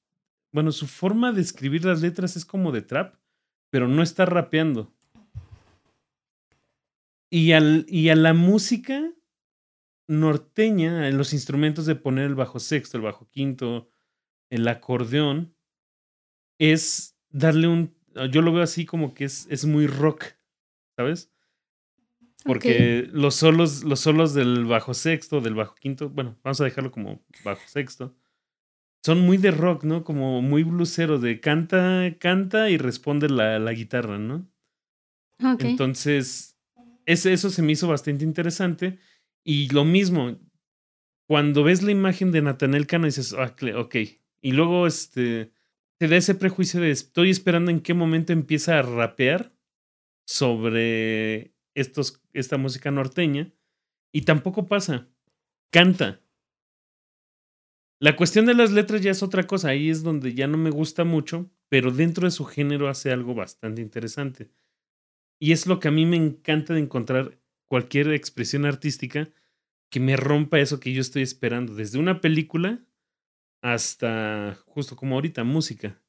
bueno, su forma de escribir las letras es como de trap, pero no está rapeando. Y, al, y a la música norteña, en los instrumentos de poner el bajo sexto, el bajo quinto, el acordeón, es darle un. Yo lo veo así como que es, es muy rock, ¿sabes? Porque los, solos, los solos del bajo sexto, del bajo quinto, bueno, vamos a dejarlo como bajo sexto son muy de rock, ¿no? Como muy blusero, de canta, canta y responde la, la guitarra, ¿no? Entonces, ese, eso se me hizo bastante interesante. Y lo mismo, cuando ves la imagen de Nathaniel Cano dices, ah, ok. Y luego este, te da ese prejuicio de estoy esperando en qué momento empieza a rapear sobre estos, esta música norteña. Y tampoco pasa. Canta. La cuestión de las letras ya es otra cosa, ahí es donde ya no me gusta mucho, pero dentro de su género hace algo bastante interesante. Y es lo que a mí me encanta de encontrar cualquier expresión artística que me rompa eso que yo estoy esperando, desde una película hasta, justo como ahorita, música.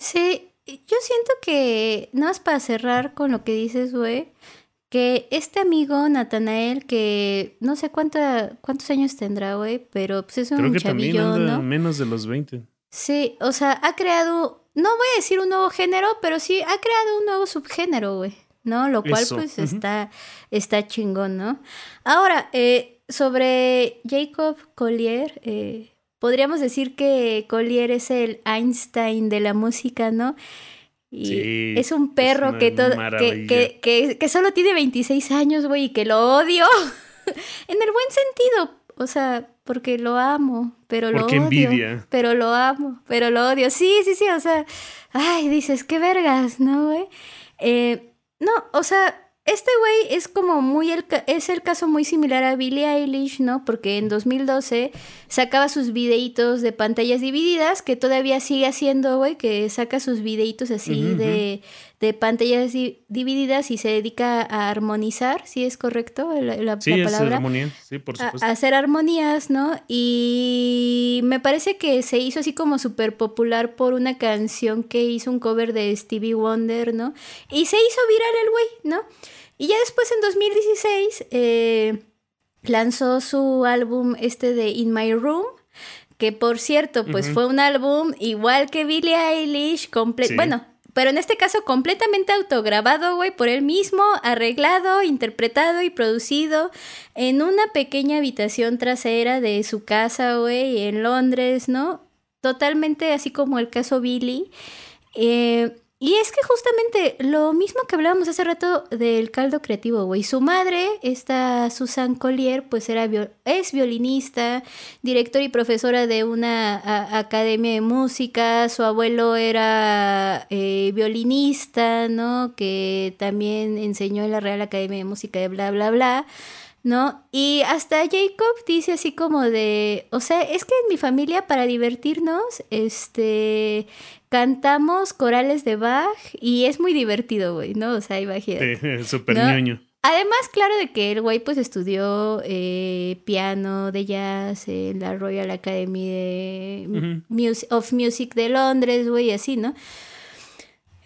Sí, yo siento que, nada más para cerrar con lo que dices, güey, que este amigo Natanael, que no sé cuánta, cuántos años tendrá, güey, pero pues es un Creo que chavillo, ¿no? menos de los 20. Sí, o sea, ha creado, no voy a decir un nuevo género, pero sí ha creado un nuevo subgénero, güey, ¿no? Lo cual pues está, está chingón, ¿no? Ahora, eh, sobre Jacob Collier, eh, podríamos decir que Collier es el Einstein de la música, ¿no? Y es un perro que, todo, que, que, que, solo tiene 26 años, güey, y que lo odio. (laughs) en el buen sentido, o sea, porque lo amo, pero lo odio. envidia. Pero lo amo, pero lo odio. Sí, sí, sí, o sea, ay, dices, qué vergas, ¿no, güey? Eh, no, o sea, este güey es como muy el, es el caso muy similar a Billie Eilish, ¿no? Porque en 2012 sacaba sus videitos de pantallas divididas, que todavía sigue haciendo, güey, que saca sus videitos así de, de, pantallas divididas y se dedica a armonizar, si es correcto la, la, sí, palabra. armonía, sí, por supuesto. A, hacer armonías, ¿no? Y me parece que se hizo así como súper popular por una canción que hizo un cover de Stevie Wonder, ¿no? Y se hizo viral el güey, ¿no? Y ya después en 2016 eh, lanzó su álbum este de In My Room, que por cierto, pues fue un álbum igual que Billie Eilish, bueno, pero en este caso completamente autograbado, güey, por él mismo, arreglado, interpretado y producido en una pequeña habitación trasera de su casa, güey, en Londres, ¿no? Totalmente así como el caso Billie. Eh, y es que justamente lo mismo que hablábamos hace rato del caldo creativo, güey. Su madre, esta Susan Collier, pues era es violinista, director y profesora de una academia de música. Su abuelo era eh, violinista, ¿no? Que también enseñó en la Real Academia de Música de bla, bla, bla. ¿No? Y hasta Jacob dice así como de, o sea, es que en mi familia para divertirnos, este, cantamos corales de Bach y es muy divertido, güey, ¿no? O sea, imagínate. Sí, (laughs) súper ñoño. Además, claro de que el güey pues estudió eh, piano de jazz en la Royal Academy de of Music de Londres, güey, así, ¿no?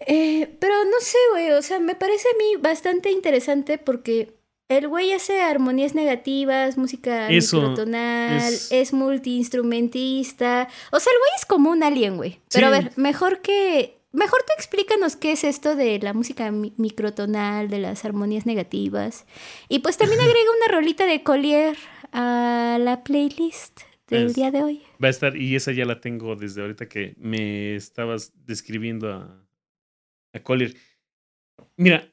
Eh, pero no sé, güey, o sea, me parece a mí bastante interesante porque el güey hace armonías negativas, música microtonal, es... multiinstrumentista. O sea, el güey es como un alien, güey. Pero a ver, mejor que. Mejor tú explícanos qué es esto de la música microtonal, de las armonías negativas. Y pues también (laughs) agrega una rolita de Collier a la playlist del día de hoy. Va a estar, y esa ya la tengo desde ahorita que me estabas describiendo a, a Collier. Mira,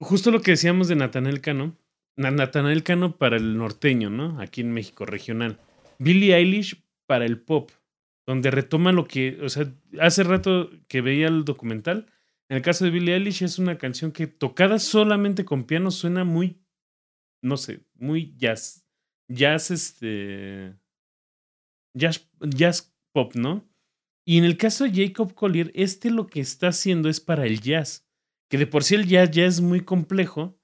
justo lo que decíamos de Natanel Cano Natanael Cano para el norteño, ¿no? Aquí en México, regional. Billie Eilish para el pop, donde retoma lo que, o sea, hace rato que veía el documental, en el caso de Billie Eilish es una canción que tocada solamente con piano suena muy, no sé, muy jazz, jazz este, jazz, jazz pop, ¿no? Y en el caso de Jacob Collier, este lo que está haciendo es para el jazz, que de por sí el jazz ya es muy complejo,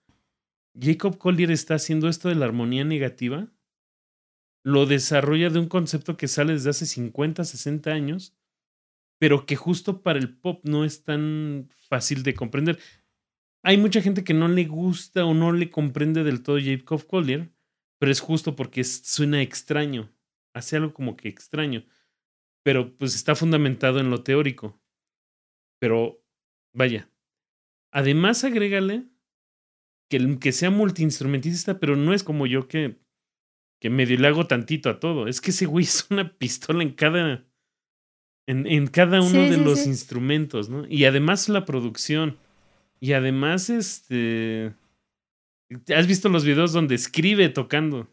Jacob Collier está haciendo esto de la armonía negativa, lo desarrolla de un concepto que sale desde hace 50, 60 años, pero que justo para el pop no es tan fácil de comprender. Hay mucha gente que no le gusta o no le comprende del todo Jacob Collier, pero es justo porque suena extraño, hace algo como que extraño, pero pues está fundamentado en lo teórico. Pero vaya, además agrégale que, que sea multiinstrumentista, pero no es como yo que, que medio le hago tantito a todo. Es que ese güey (laughs) es una pistola en cada. En, en cada uno de los instrumentos, ¿no? Y además la producción. Y además, este. ¿Has visto los videos donde escribe tocando?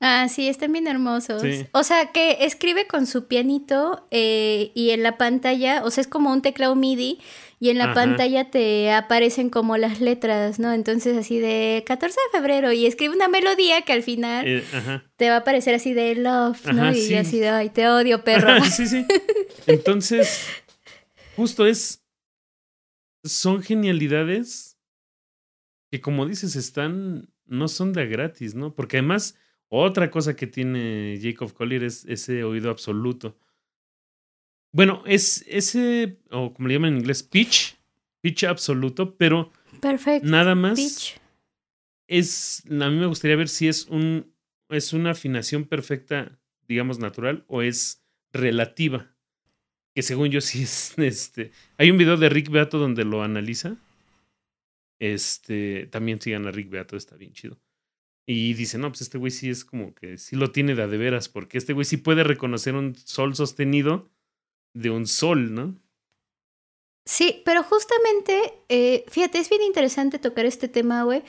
Ah, sí, están bien hermosos. O sea, que escribe con su pianito eh, y en la pantalla, o sea, es como un teclado MIDI y en la pantalla te aparecen como las letras, ¿no? Entonces así de 14 de febrero y escribe una melodía que al final eh, te va a aparecer así de love, ¿no? y así de, ay, te odio, perro. sí, sí. (laughs) Entonces, justo es, son genialidades que como dices, están, no son de gratis, ¿no? Porque además otra cosa que tiene Jacob Collier es ese oído absoluto. Bueno, es ese, o como le llaman en inglés, pitch, pitch absoluto, pero nada más es, a mí me gustaría ver si es un, es una afinación perfecta, digamos, natural, o es relativa. Que según yo sí es, este, hay un video de Rick Beato donde lo analiza Este, también sigan a Rick Beato, está bien chido. Y dice, no, pues este güey sí es como que sí lo tiene de a de veras, porque este güey sí puede reconocer un sol sostenido de un sol, ¿no? Sí, pero justamente, eh, fíjate, es bien interesante tocar este tema, güey,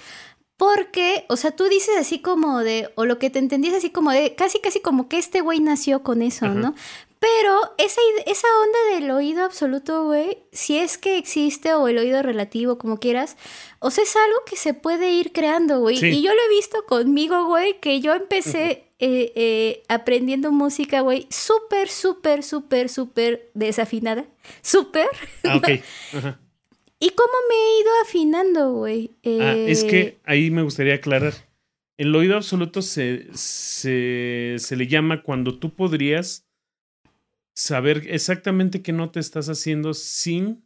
porque, o sea, tú dices así como de, o lo que te entendías así como de, casi, casi como que este güey nació con eso, ¿no? Pero esa, esa onda del oído absoluto, güey, si es que existe o el oído relativo, como quieras, o sea, es algo que se puede ir creando, güey. Y yo lo he visto conmigo, güey, que yo empecé eh, eh, aprendiendo música, güey, súper, súper, súper, súper desafinada. Súper. Ah, ok. (laughs) ¿Y cómo me he ido afinando, güey? Ah, es que eh, ahí me gustaría aclarar. El oído absoluto se, se, se le llama cuando tú podrías saber exactamente qué nota estás haciendo sin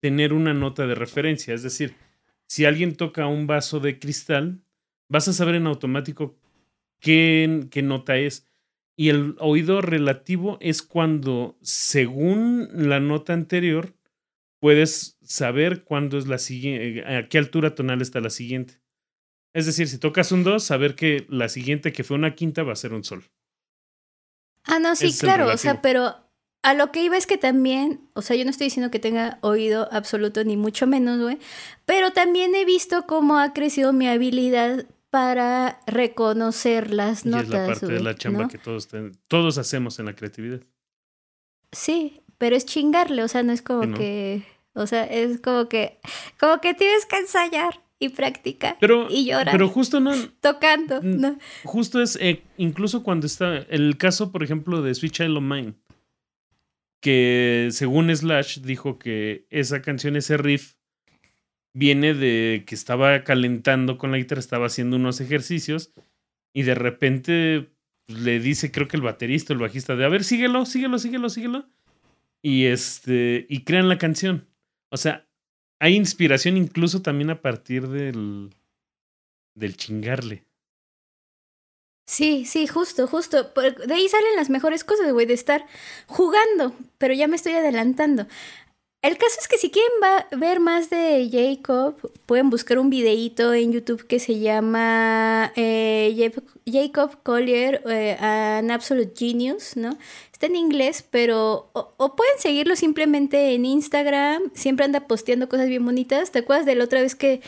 tener una nota de referencia. Es decir, si alguien toca un vaso de cristal, vas a saber en automático qué, qué nota es. Y el oído relativo es cuando, según la nota anterior, puedes saber cuándo es la siguiente, a qué altura tonal está la siguiente. Es decir, si tocas un 2, saber que la siguiente que fue una quinta va a ser un sol. Ah, no, sí, claro, o sea, pero a lo que iba es que también, o sea, yo no estoy diciendo que tenga oído absoluto ni mucho menos, güey, pero también he visto cómo ha crecido mi habilidad para reconocer las notas. Y es la parte de la chamba que todos, todos hacemos en la creatividad. Sí, pero es chingarle, o sea, no es como que, o sea, es como que, como que tienes que ensayar y practicar pero, y llorar. Pero justo no. Tocando. No. Justo es, eh, incluso cuando está, el caso, por ejemplo, de Switch Child of Mine que según Slash dijo que esa canción, ese riff, viene de que estaba calentando con la guitarra, estaba haciendo unos ejercicios y de repente pues, le dice, creo que el baterista, el bajista, de a ver, síguelo, síguelo, síguelo, síguelo. Y este, y crean la canción. O sea, hay inspiración incluso también a partir del, del chingarle. Sí, sí, justo, justo. De ahí salen las mejores cosas, güey, de estar jugando, pero ya me estoy adelantando. El caso es que si quieren ver más de Jacob, pueden buscar un videíto en YouTube que se llama eh, Jacob Collier, eh, An Absolute Genius, ¿no? Está en inglés, pero o, pueden seguirlo simplemente en Instagram, siempre anda posteando cosas bien bonitas. ¿Te acuerdas de la otra vez que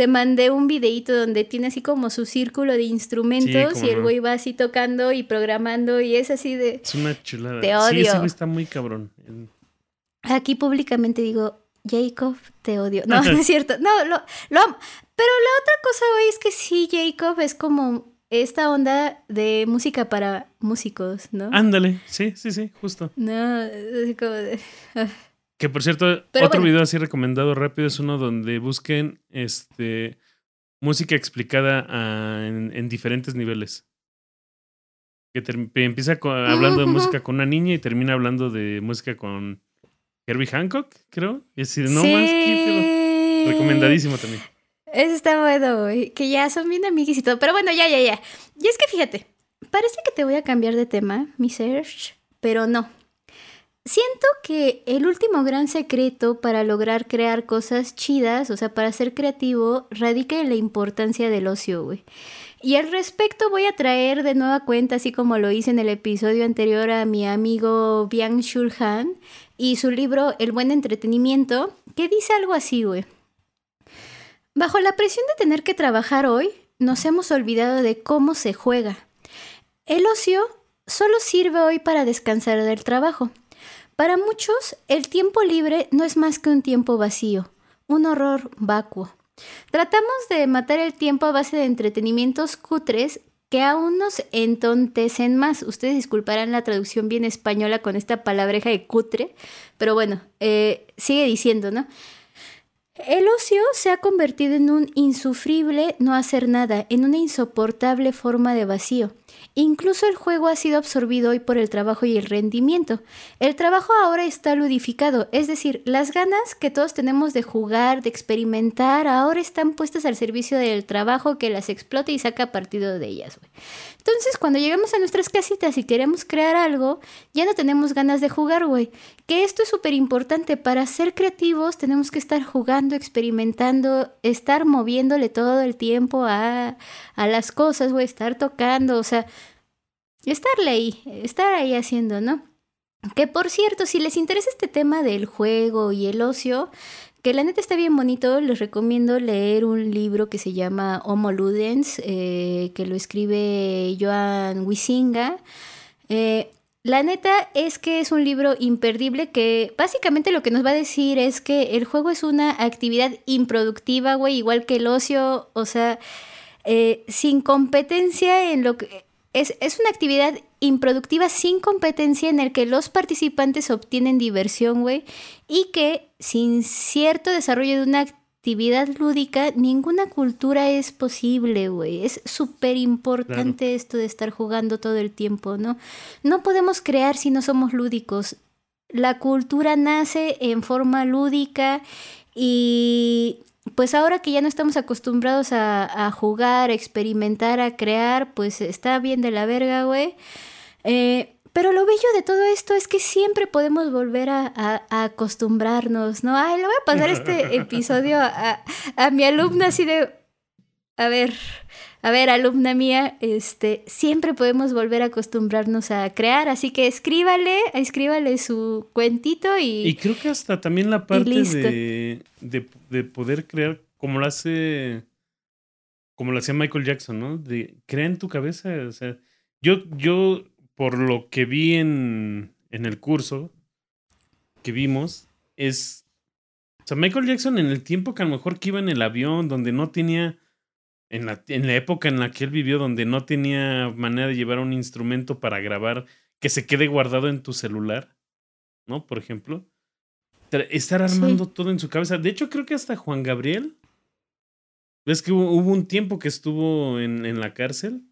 te mandé un videíto donde tiene así como su círculo de instrumentos y el güey va así tocando y programando y es así de... Es una chulada. Te odio. Sí, ese güey está muy cabrón. Aquí públicamente digo, Jacob, te odio. No, (laughs) no es cierto. No, lo, lo amo. Pero la otra cosa, güey, es que sí, Jacob es como esta onda de música para músicos, ¿no? Ándale, sí, sí, sí, justo. No, es como de... (laughs) Ah. Que por cierto, otro video así recomendado rápido es uno donde busquen este música explicada en, diferentes niveles. Que empieza hablando de música con una niña y termina hablando de música con Herbie Hancock, creo. Y así no más, recomendadísimo también. Eso está bueno, güey. Que ya son bien amiguis y todo. Pero bueno, ya, ya, ya. Y es que fíjate, parece que te voy a cambiar de tema, mi Serge, pero no. Siento que el último gran secreto para lograr crear cosas chidas, o sea, para ser creativo, radica en la importancia del ocio, güey. Y al respecto voy a traer de nueva cuenta, así como lo hice en el episodio anterior, a mi amigo Bian Shulhan y su libro El buen entretenimiento, que dice algo así, güey. Bajo la presión de tener que trabajar hoy, nos hemos olvidado de cómo se juega. El ocio solo sirve hoy para descansar del trabajo. Para muchos, el tiempo libre no es más que un tiempo vacío, un horror vacuo. Tratamos de matar el tiempo a base de entretenimientos cutres que aún nos entontecen más. Ustedes disculparán la traducción bien española con esta palabreja de cutre, pero bueno, eh, sigue diciendo, ¿no? El ocio se ha convertido en un insufrible no hacer nada, en una insoportable forma de vacío. Incluso el juego ha sido absorbido hoy por el trabajo y el rendimiento. El trabajo ahora está ludificado, es decir, las ganas que todos tenemos de jugar, de experimentar, ahora están puestas al servicio del trabajo que las explota y saca partido de ellas. Entonces, cuando llegamos a nuestras casitas y queremos crear algo, ya no tenemos ganas de jugar, güey. Que esto es súper importante. Para ser creativos tenemos que estar jugando, experimentando, estar moviéndole todo el tiempo a, a las cosas, güey, estar tocando, o sea, estarle ahí, estar ahí haciendo, ¿no? Que por cierto, si les interesa este tema del juego y el ocio, que la neta está bien bonito, les recomiendo leer un libro que se llama Homo Ludens, eh, que lo escribe Joan Wisinga. Eh, la neta es que es un libro imperdible que básicamente lo que nos va a decir es que el juego es una actividad improductiva, güey, igual que el ocio, o sea, eh, sin competencia en lo que es, una actividad improductiva sin competencia en el que los participantes obtienen diversión, güey, y que sin cierto desarrollo de una actividad lúdica, ninguna cultura es posible, güey. Es súper importante esto de estar jugando todo el tiempo, ¿no? No podemos crear si no somos lúdicos. La cultura nace en forma lúdica y pues ahora que ya no estamos acostumbrados a, jugar, a experimentar, a crear, pues está bien de la verga, güey. Eh, pero lo bello de todo esto es que siempre podemos volver a, acostumbrarnos, ¿no? Ay, le voy a pasar este (laughs) episodio a, a mi alumna así de, a ver, a ver, alumna mía, este, siempre podemos volver a acostumbrarnos a crear, así que escríbale, escríbale su cuentito y... Y creo que hasta también la parte de, de, poder crear, como lo hace, como lo hacía Michael Jackson, ¿no? De crea en tu cabeza, o sea, yo, yo, por lo que vi en, en el curso que vimos, es, o sea, Michael Jackson en el tiempo que a lo mejor que iba en el avión, donde no tenía en la, en la época en la que él vivió, donde no tenía manera de llevar un instrumento para grabar que se quede guardado en tu celular, ¿no? Por ejemplo. Estar armando todo en su cabeza. De hecho, creo que hasta Juan Gabriel. Ves que hubo, un tiempo que estuvo en, en la cárcel.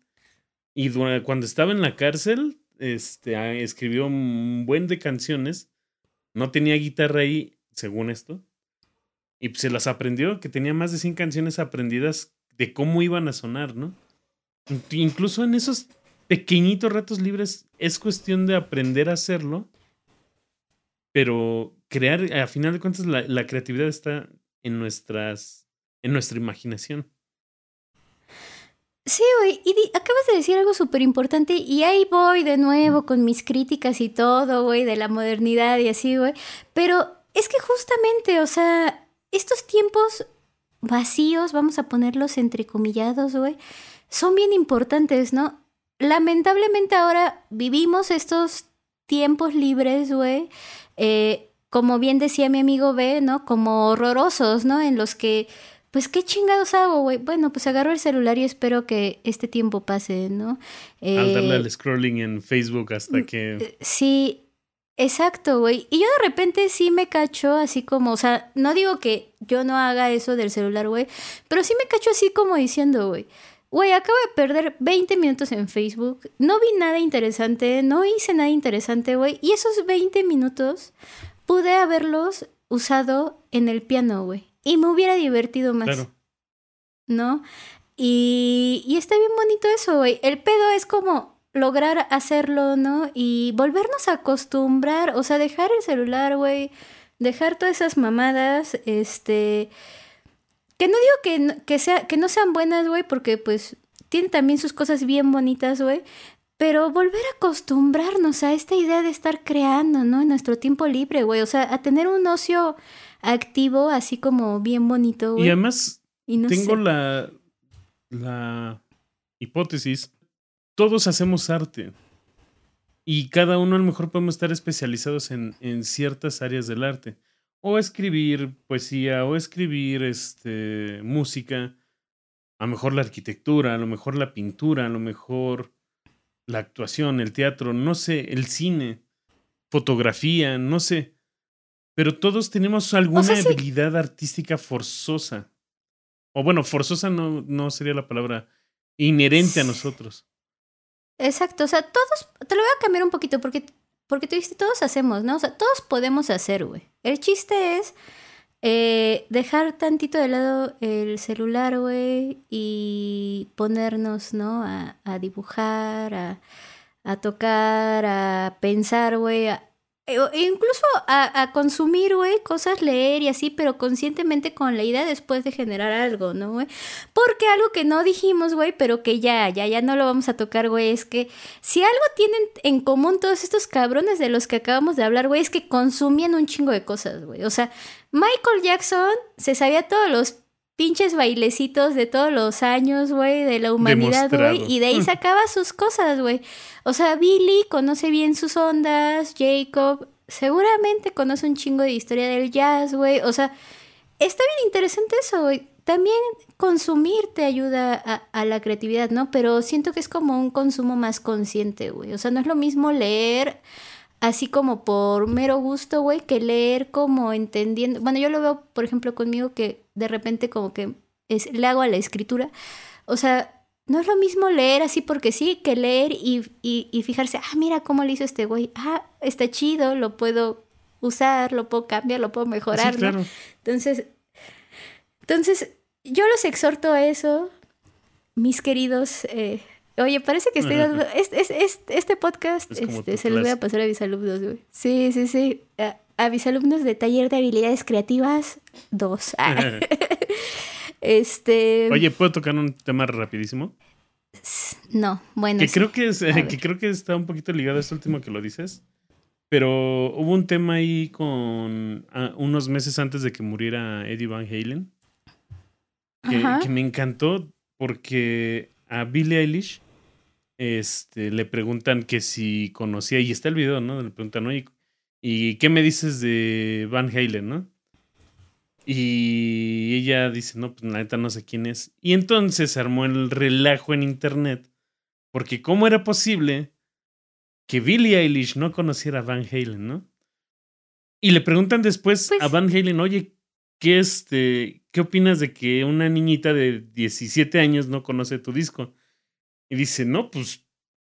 Y cuando estaba en la cárcel, este, ah, escribió un buen de canciones. No tenía guitarra ahí, según esto. Y se las aprendió, que tenía más de 100 canciones aprendidas de cómo iban a sonar, ¿no? Incluso en esos pequeñitos ratos libres es cuestión de aprender a hacerlo, pero crear, a final de cuentas, la, creatividad está en nuestras, en nuestra imaginación. Sí, güey, y acabas de decir algo súper importante y ahí voy de nuevo con mis críticas y todo, güey, de la modernidad y así, güey. Pero es que justamente, o sea, estos tiempos vacíos, vamos a ponerlos entrecomillados, güey, son bien importantes, ¿no? Lamentablemente ahora vivimos estos tiempos libres, güey, eh, como bien decía mi amigo B, ¿no? Como horrorosos, ¿no? En los que, pues, ¿qué chingados hago, güey? Bueno, pues agarro el celular y espero que este tiempo pase, ¿no? Al darle al scrolling en Facebook hasta que... Eh, sí, Exacto, güey. Y yo de repente sí me cacho así como, o sea, no digo que yo no haga eso del celular, güey, pero sí me cacho así como diciendo, güey, güey, acabo de perder 20 minutos en Facebook, no vi nada interesante, no hice nada interesante, güey, y esos 20 minutos pude haberlos usado en el piano, güey, y me hubiera divertido más. Claro. ¿No? Y, y está bien bonito eso, güey. El pedo es como, lograr hacerlo, ¿no? Y volvernos a acostumbrar, o sea, dejar el celular, güey, dejar todas esas mamadas, este, que no digo que, que, sea, que no sean buenas, güey, porque pues tienen también sus cosas bien bonitas, güey, pero volver a acostumbrarnos a esta idea de estar creando, ¿no? En nuestro tiempo libre, güey, o sea, a tener un ocio activo así como bien bonito, güey. Y además, tengo la, la hipótesis todos hacemos arte. Y cada uno a lo mejor podemos estar especializados en, en ciertas áreas del arte. O escribir poesía, o escribir este, música. A lo mejor la arquitectura, a lo mejor la pintura, a lo mejor la actuación, el teatro, no sé, el cine, fotografía, no sé. Pero todos tenemos alguna habilidad artística forzosa. O bueno, forzosa no, no sería la palabra inherente a nosotros. Exacto, o sea, todos, te lo voy a cambiar un poquito porque, porque tú dijiste, todos hacemos, ¿no? O sea, todos podemos hacer, güey. El chiste es eh, dejar tantito de lado el celular, güey, y ponernos, ¿no? A, a dibujar, a, a tocar, a pensar, güey, a, e, e incluso a, consumir, güey, cosas, leer y así, pero conscientemente con la idea después de generar algo, ¿no, güey? Porque algo que no dijimos, güey, pero que ya, ya, ya no lo vamos a tocar, güey, es que si algo tienen en común todos estos cabrones de los que acabamos de hablar, güey, es que consumían un chingo de cosas, güey. O sea, Michael Jackson se sabía todos los pinches bailecitos de todos los años, güey, de la humanidad, güey, y de ahí sacaba sus cosas, güey. O sea, Billy conoce bien sus ondas, Jacob seguramente conoce un chingo de historia del jazz, güey. O sea, está bien interesante eso, güey. También consumir te ayuda a, a, la creatividad, ¿no? Pero siento que es como un consumo más consciente, güey. O sea, no es lo mismo leer así como por mero gusto, güey, que leer como entendiendo. Bueno, yo lo veo, por ejemplo, conmigo que de repente como que es, le hago a la escritura. O sea, no es lo mismo leer así porque sí, que leer y, y, fijarse, ah, mira cómo le hizo este güey, ah, está chido, lo puedo usar, lo puedo cambiar, lo puedo mejorar, claro. Entonces, entonces, yo los exhorto a eso, mis queridos eh, Oye, parece que estoy dando. Este, podcast este, se lo voy a pasar a mis alumnos, güey. Sí, sí, sí. A, mis alumnos de taller de habilidades creativas, dos. Ah. (laughs) (laughs) este. Oye, ¿puedo tocar un tema rapidísimo? No, bueno. Que creo que, es, que creo que está un poquito ligado a esto último que lo dices. Pero hubo un tema ahí con ah, unos meses antes de que muriera Eddie Van Halen. Que, que me encantó porque a Billie Eilish este, le preguntan que si conocía, y está el video, ¿no? Le preguntan, oye, ¿y qué me dices de Van Halen, no? Y ella dice, no, pues la neta no sé quién es. Y entonces armó el relajo en internet, porque ¿cómo era posible que Billie Eilish no conociera a Van Halen, no? Y le preguntan después a pues Van Halen, oye, ¿qué, este, ¿qué opinas de que una niñita de 17 años no conoce tu disco? Y dice, no, pues,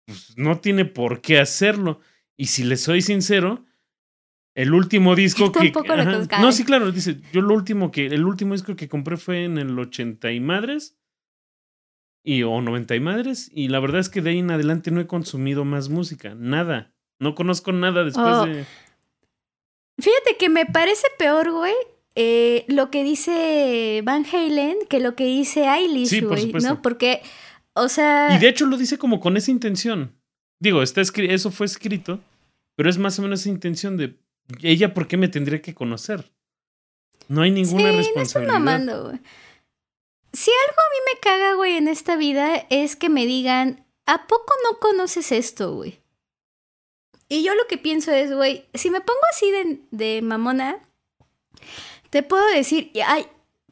pues, no tiene por qué hacerlo. Y si le soy sincero, el último disco que... no, sí, claro, dice, yo lo último que, el último disco que compré fue en el 80 y madres. Y, o 90 y madres. Y la verdad es que de ahí en adelante no he consumido más música. Nada. No conozco nada después oh. de... Fíjate que me parece peor, güey, eh, lo que dice Van Halen que lo que dice Eilish, güey, ¿no? Porque o sea. Y de hecho lo dice como con esa intención. Digo, está eso fue escrito, pero es más o menos esa intención de ella, ¿por qué me tendría que conocer? No hay ninguna responsabilidad. No mamando. Si algo a mí me caga, güey, en esta vida es que me digan, ¿a poco no conoces esto, güey? Y yo lo que pienso es, güey, si me pongo así de, de mamona, te puedo decir, ay,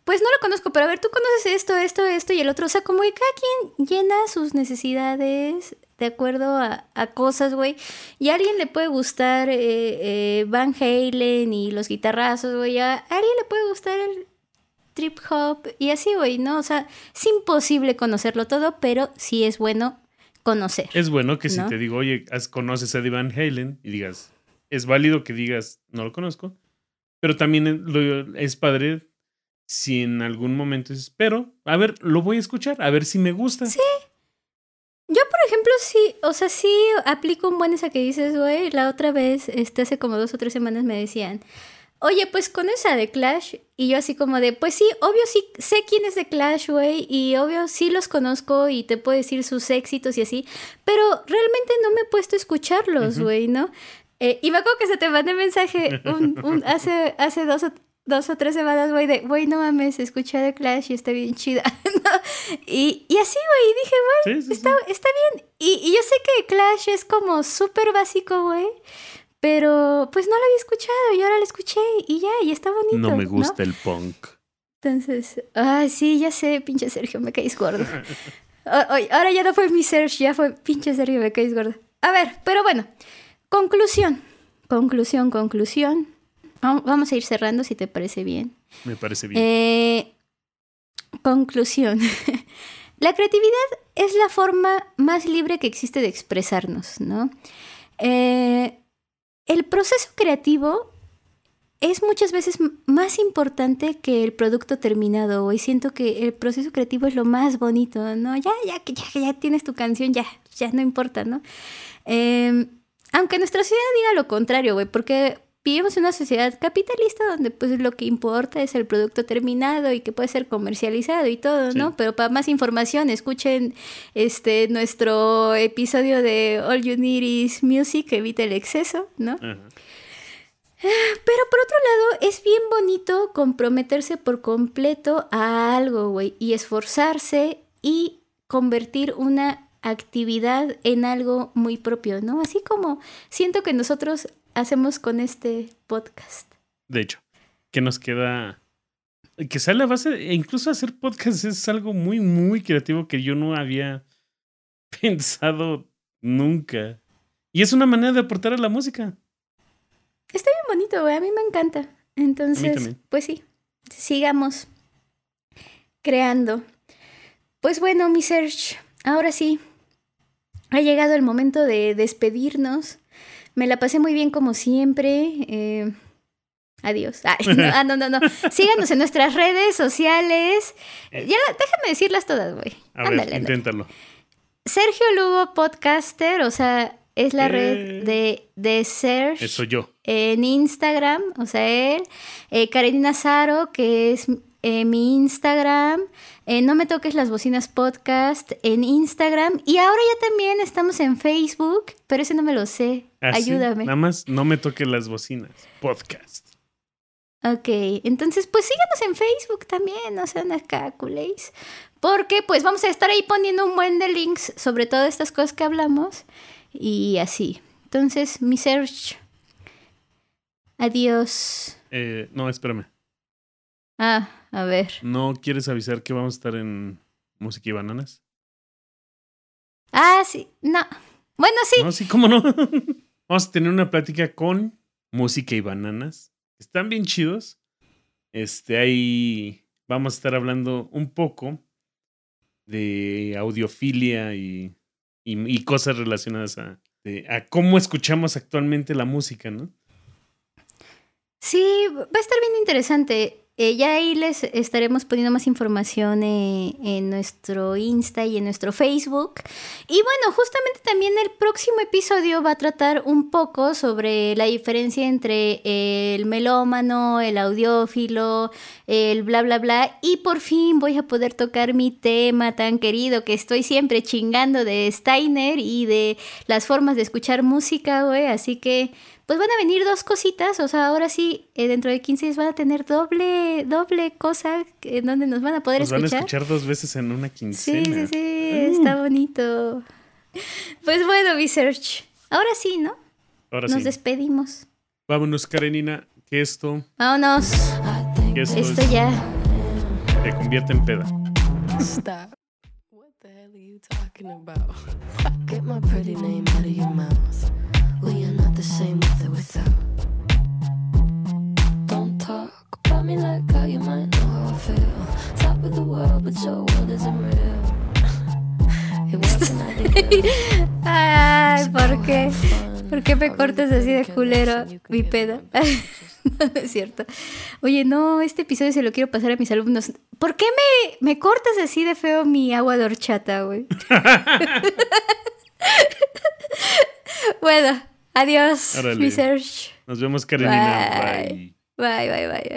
pues no lo conozco, pero a ver, tú conoces esto, esto, esto y el otro. O sea, como que cada quien llena sus necesidades de acuerdo a, cosas, güey. Y a alguien le puede gustar eh, eh, Van Halen y los guitarrazos, güey. A, alguien le puede gustar el trip hop y así, güey, ¿no? O sea, es imposible conocerlo todo, pero sí es bueno conocer. Es bueno que si te digo, oye, conoces a Van Halen y digas, es válido que digas, no lo conozco. Pero también es padre si en algún momento dices, pero, a ver, lo voy a escuchar, a ver si me gusta. Sí. Yo, por ejemplo, sí, o sea, sí aplico un buen esa que dices, güey. La otra vez, este, hace como dos o tres semanas me decían, oye, pues con esa de Clash. Y yo así como de, pues sí, obvio sí sé quién es de Clash, güey. Y obvio sí los conozco y te puedo decir sus éxitos y así. Pero realmente no me he puesto a escucharlos, güey, ¿no? Eh, y me acuerdo que se te mandé mensaje un, (laughs) hace, hace dos o dos o tres semanas, güey, de, güey, no mames, escuché de Clash y está bien chida. (laughs) y, y, así, güey, dije, güey, está, está, bien. Y, y, yo sé que Clash es como súper básico, güey. Pero pues no lo había escuchado y ahora lo escuché y ya, y está bonito. No me gusta el punk. Entonces, ay, sí, ya sé, pinche Sergio, me caes gordo. (laughs) ahora ya no fue mi Sergio, ya fue pinche Sergio, me caes gordo. A ver, pero bueno, conclusión. Conclusión, conclusión. Vamos a ir cerrando si te parece bien. Me parece bien. Eh, conclusión. (laughs) la creatividad es la forma más libre que existe de expresarnos, ¿no? Eh, el proceso creativo es muchas veces más importante que el producto terminado. Y siento que el proceso creativo es lo más bonito, ¿no? Ya, ya, ya, ya tienes tu canción, ya, ya no importa, ¿no? Em, aunque nuestra sociedad diga lo contrario, güey, porque vivimos en una sociedad capitalista donde pues lo que importa es el producto terminado y que puede ser comercializado y todo, ¿no? Pero para más información escuchen este nuestro episodio de All You Need Is Music, evita el exceso, ¿no? Pero por otro lado, es bien bonito comprometerse por completo a algo, güey, y esforzarse y convertir una actividad en algo muy propio, ¿no? Así como siento que nosotros hacemos con este podcast. De hecho, que nos queda que sale a base, e incluso hacer podcast es algo muy, muy creativo que yo no había (laughs) pensado nunca. Y es una manera de aportar a la música. Está bien bonito, güey. A mí me encanta. Entonces, pues sí, sigamos creando. Pues bueno, mi Serge, ahora sí, ha llegado el momento de despedirnos. Me la pasé muy bien como siempre. Eh, adiós. (laughs) ah, no, no, no. Síganos en nuestras redes sociales. Eh. Ya déjame decirlas todas, güey. Ándale, inténtalo. Sergio Lugo Podcaster, o sea, es la red eh. de, de Serge. Eso yo. En Instagram, o sea, él. Eh, Karenina Zaro, que es eh, mi Instagram. No me toques las bocinas podcast en Instagram. Y ahora ya también estamos en Facebook, pero ese no me lo sé. ¿Ah, Ayúdame. Nada más no me toques las bocinas podcast. Ok, entonces pues síganos en Facebook también, no sean acá culéis. Porque pues vamos a estar ahí poniendo un buen de links sobre todas estas cosas que hablamos y así. Entonces, mi search. Adiós. Eh, no, espérame. Ah, a ver. ¿No quieres avisar que vamos a estar en Música y Bananas? Ah, sí. No. Bueno, sí. No, sí, cómo no. (laughs) vamos a tener una plática con Música y Bananas. Están bien chidos. Este, ahí vamos a estar hablando un poco de audiofilia y y, cosas relacionadas a, a cómo escuchamos actualmente la música, ¿no? Sí, va a estar bien interesante. Eh, ya ahí les estaremos poniendo más información eh, en nuestro Insta y en nuestro Facebook. Y bueno, justamente también el próximo episodio va a tratar un poco sobre la diferencia entre el melómano, el audiófilo, el bla, bla, bla. Y por fin voy a poder tocar mi tema tan querido que estoy siempre chingando de Steiner y de las formas de escuchar música, güey. Así que pues van a venir dos cositas, o sea, ahora sí, eh, dentro de 15 días van a tener doble, doble cosa en donde nos van a poder escuchar. Van a escuchar dos veces en una quincena. Sí, sí, sí, uh. está bonito. Pues bueno, mi search. Ahora sí, ¿no? Ahora nos despedimos. Vámonos, Karenina, que esto... Vámonos. Que esto, esto ya... Te convierte en peda. Stop. What the hell are you talking about? Get my pretty name out of your mouth. Same with or without. Don't talk about me like how you might know how I feel. Top of the world, but your world isn't real. (laughs) Ay, ¿por qué? ¿Por qué me cortas así de culero mi pedo? (laughs) no, es cierto. Oye, no, este episodio se lo quiero pasar a mis alumnos. ¿Por qué me, me cortas así de feo mi agua de horchata, güey? (laughs) bueno, adiós, Serge. Nos vemos, Karenina. bye, bye, bye. bye.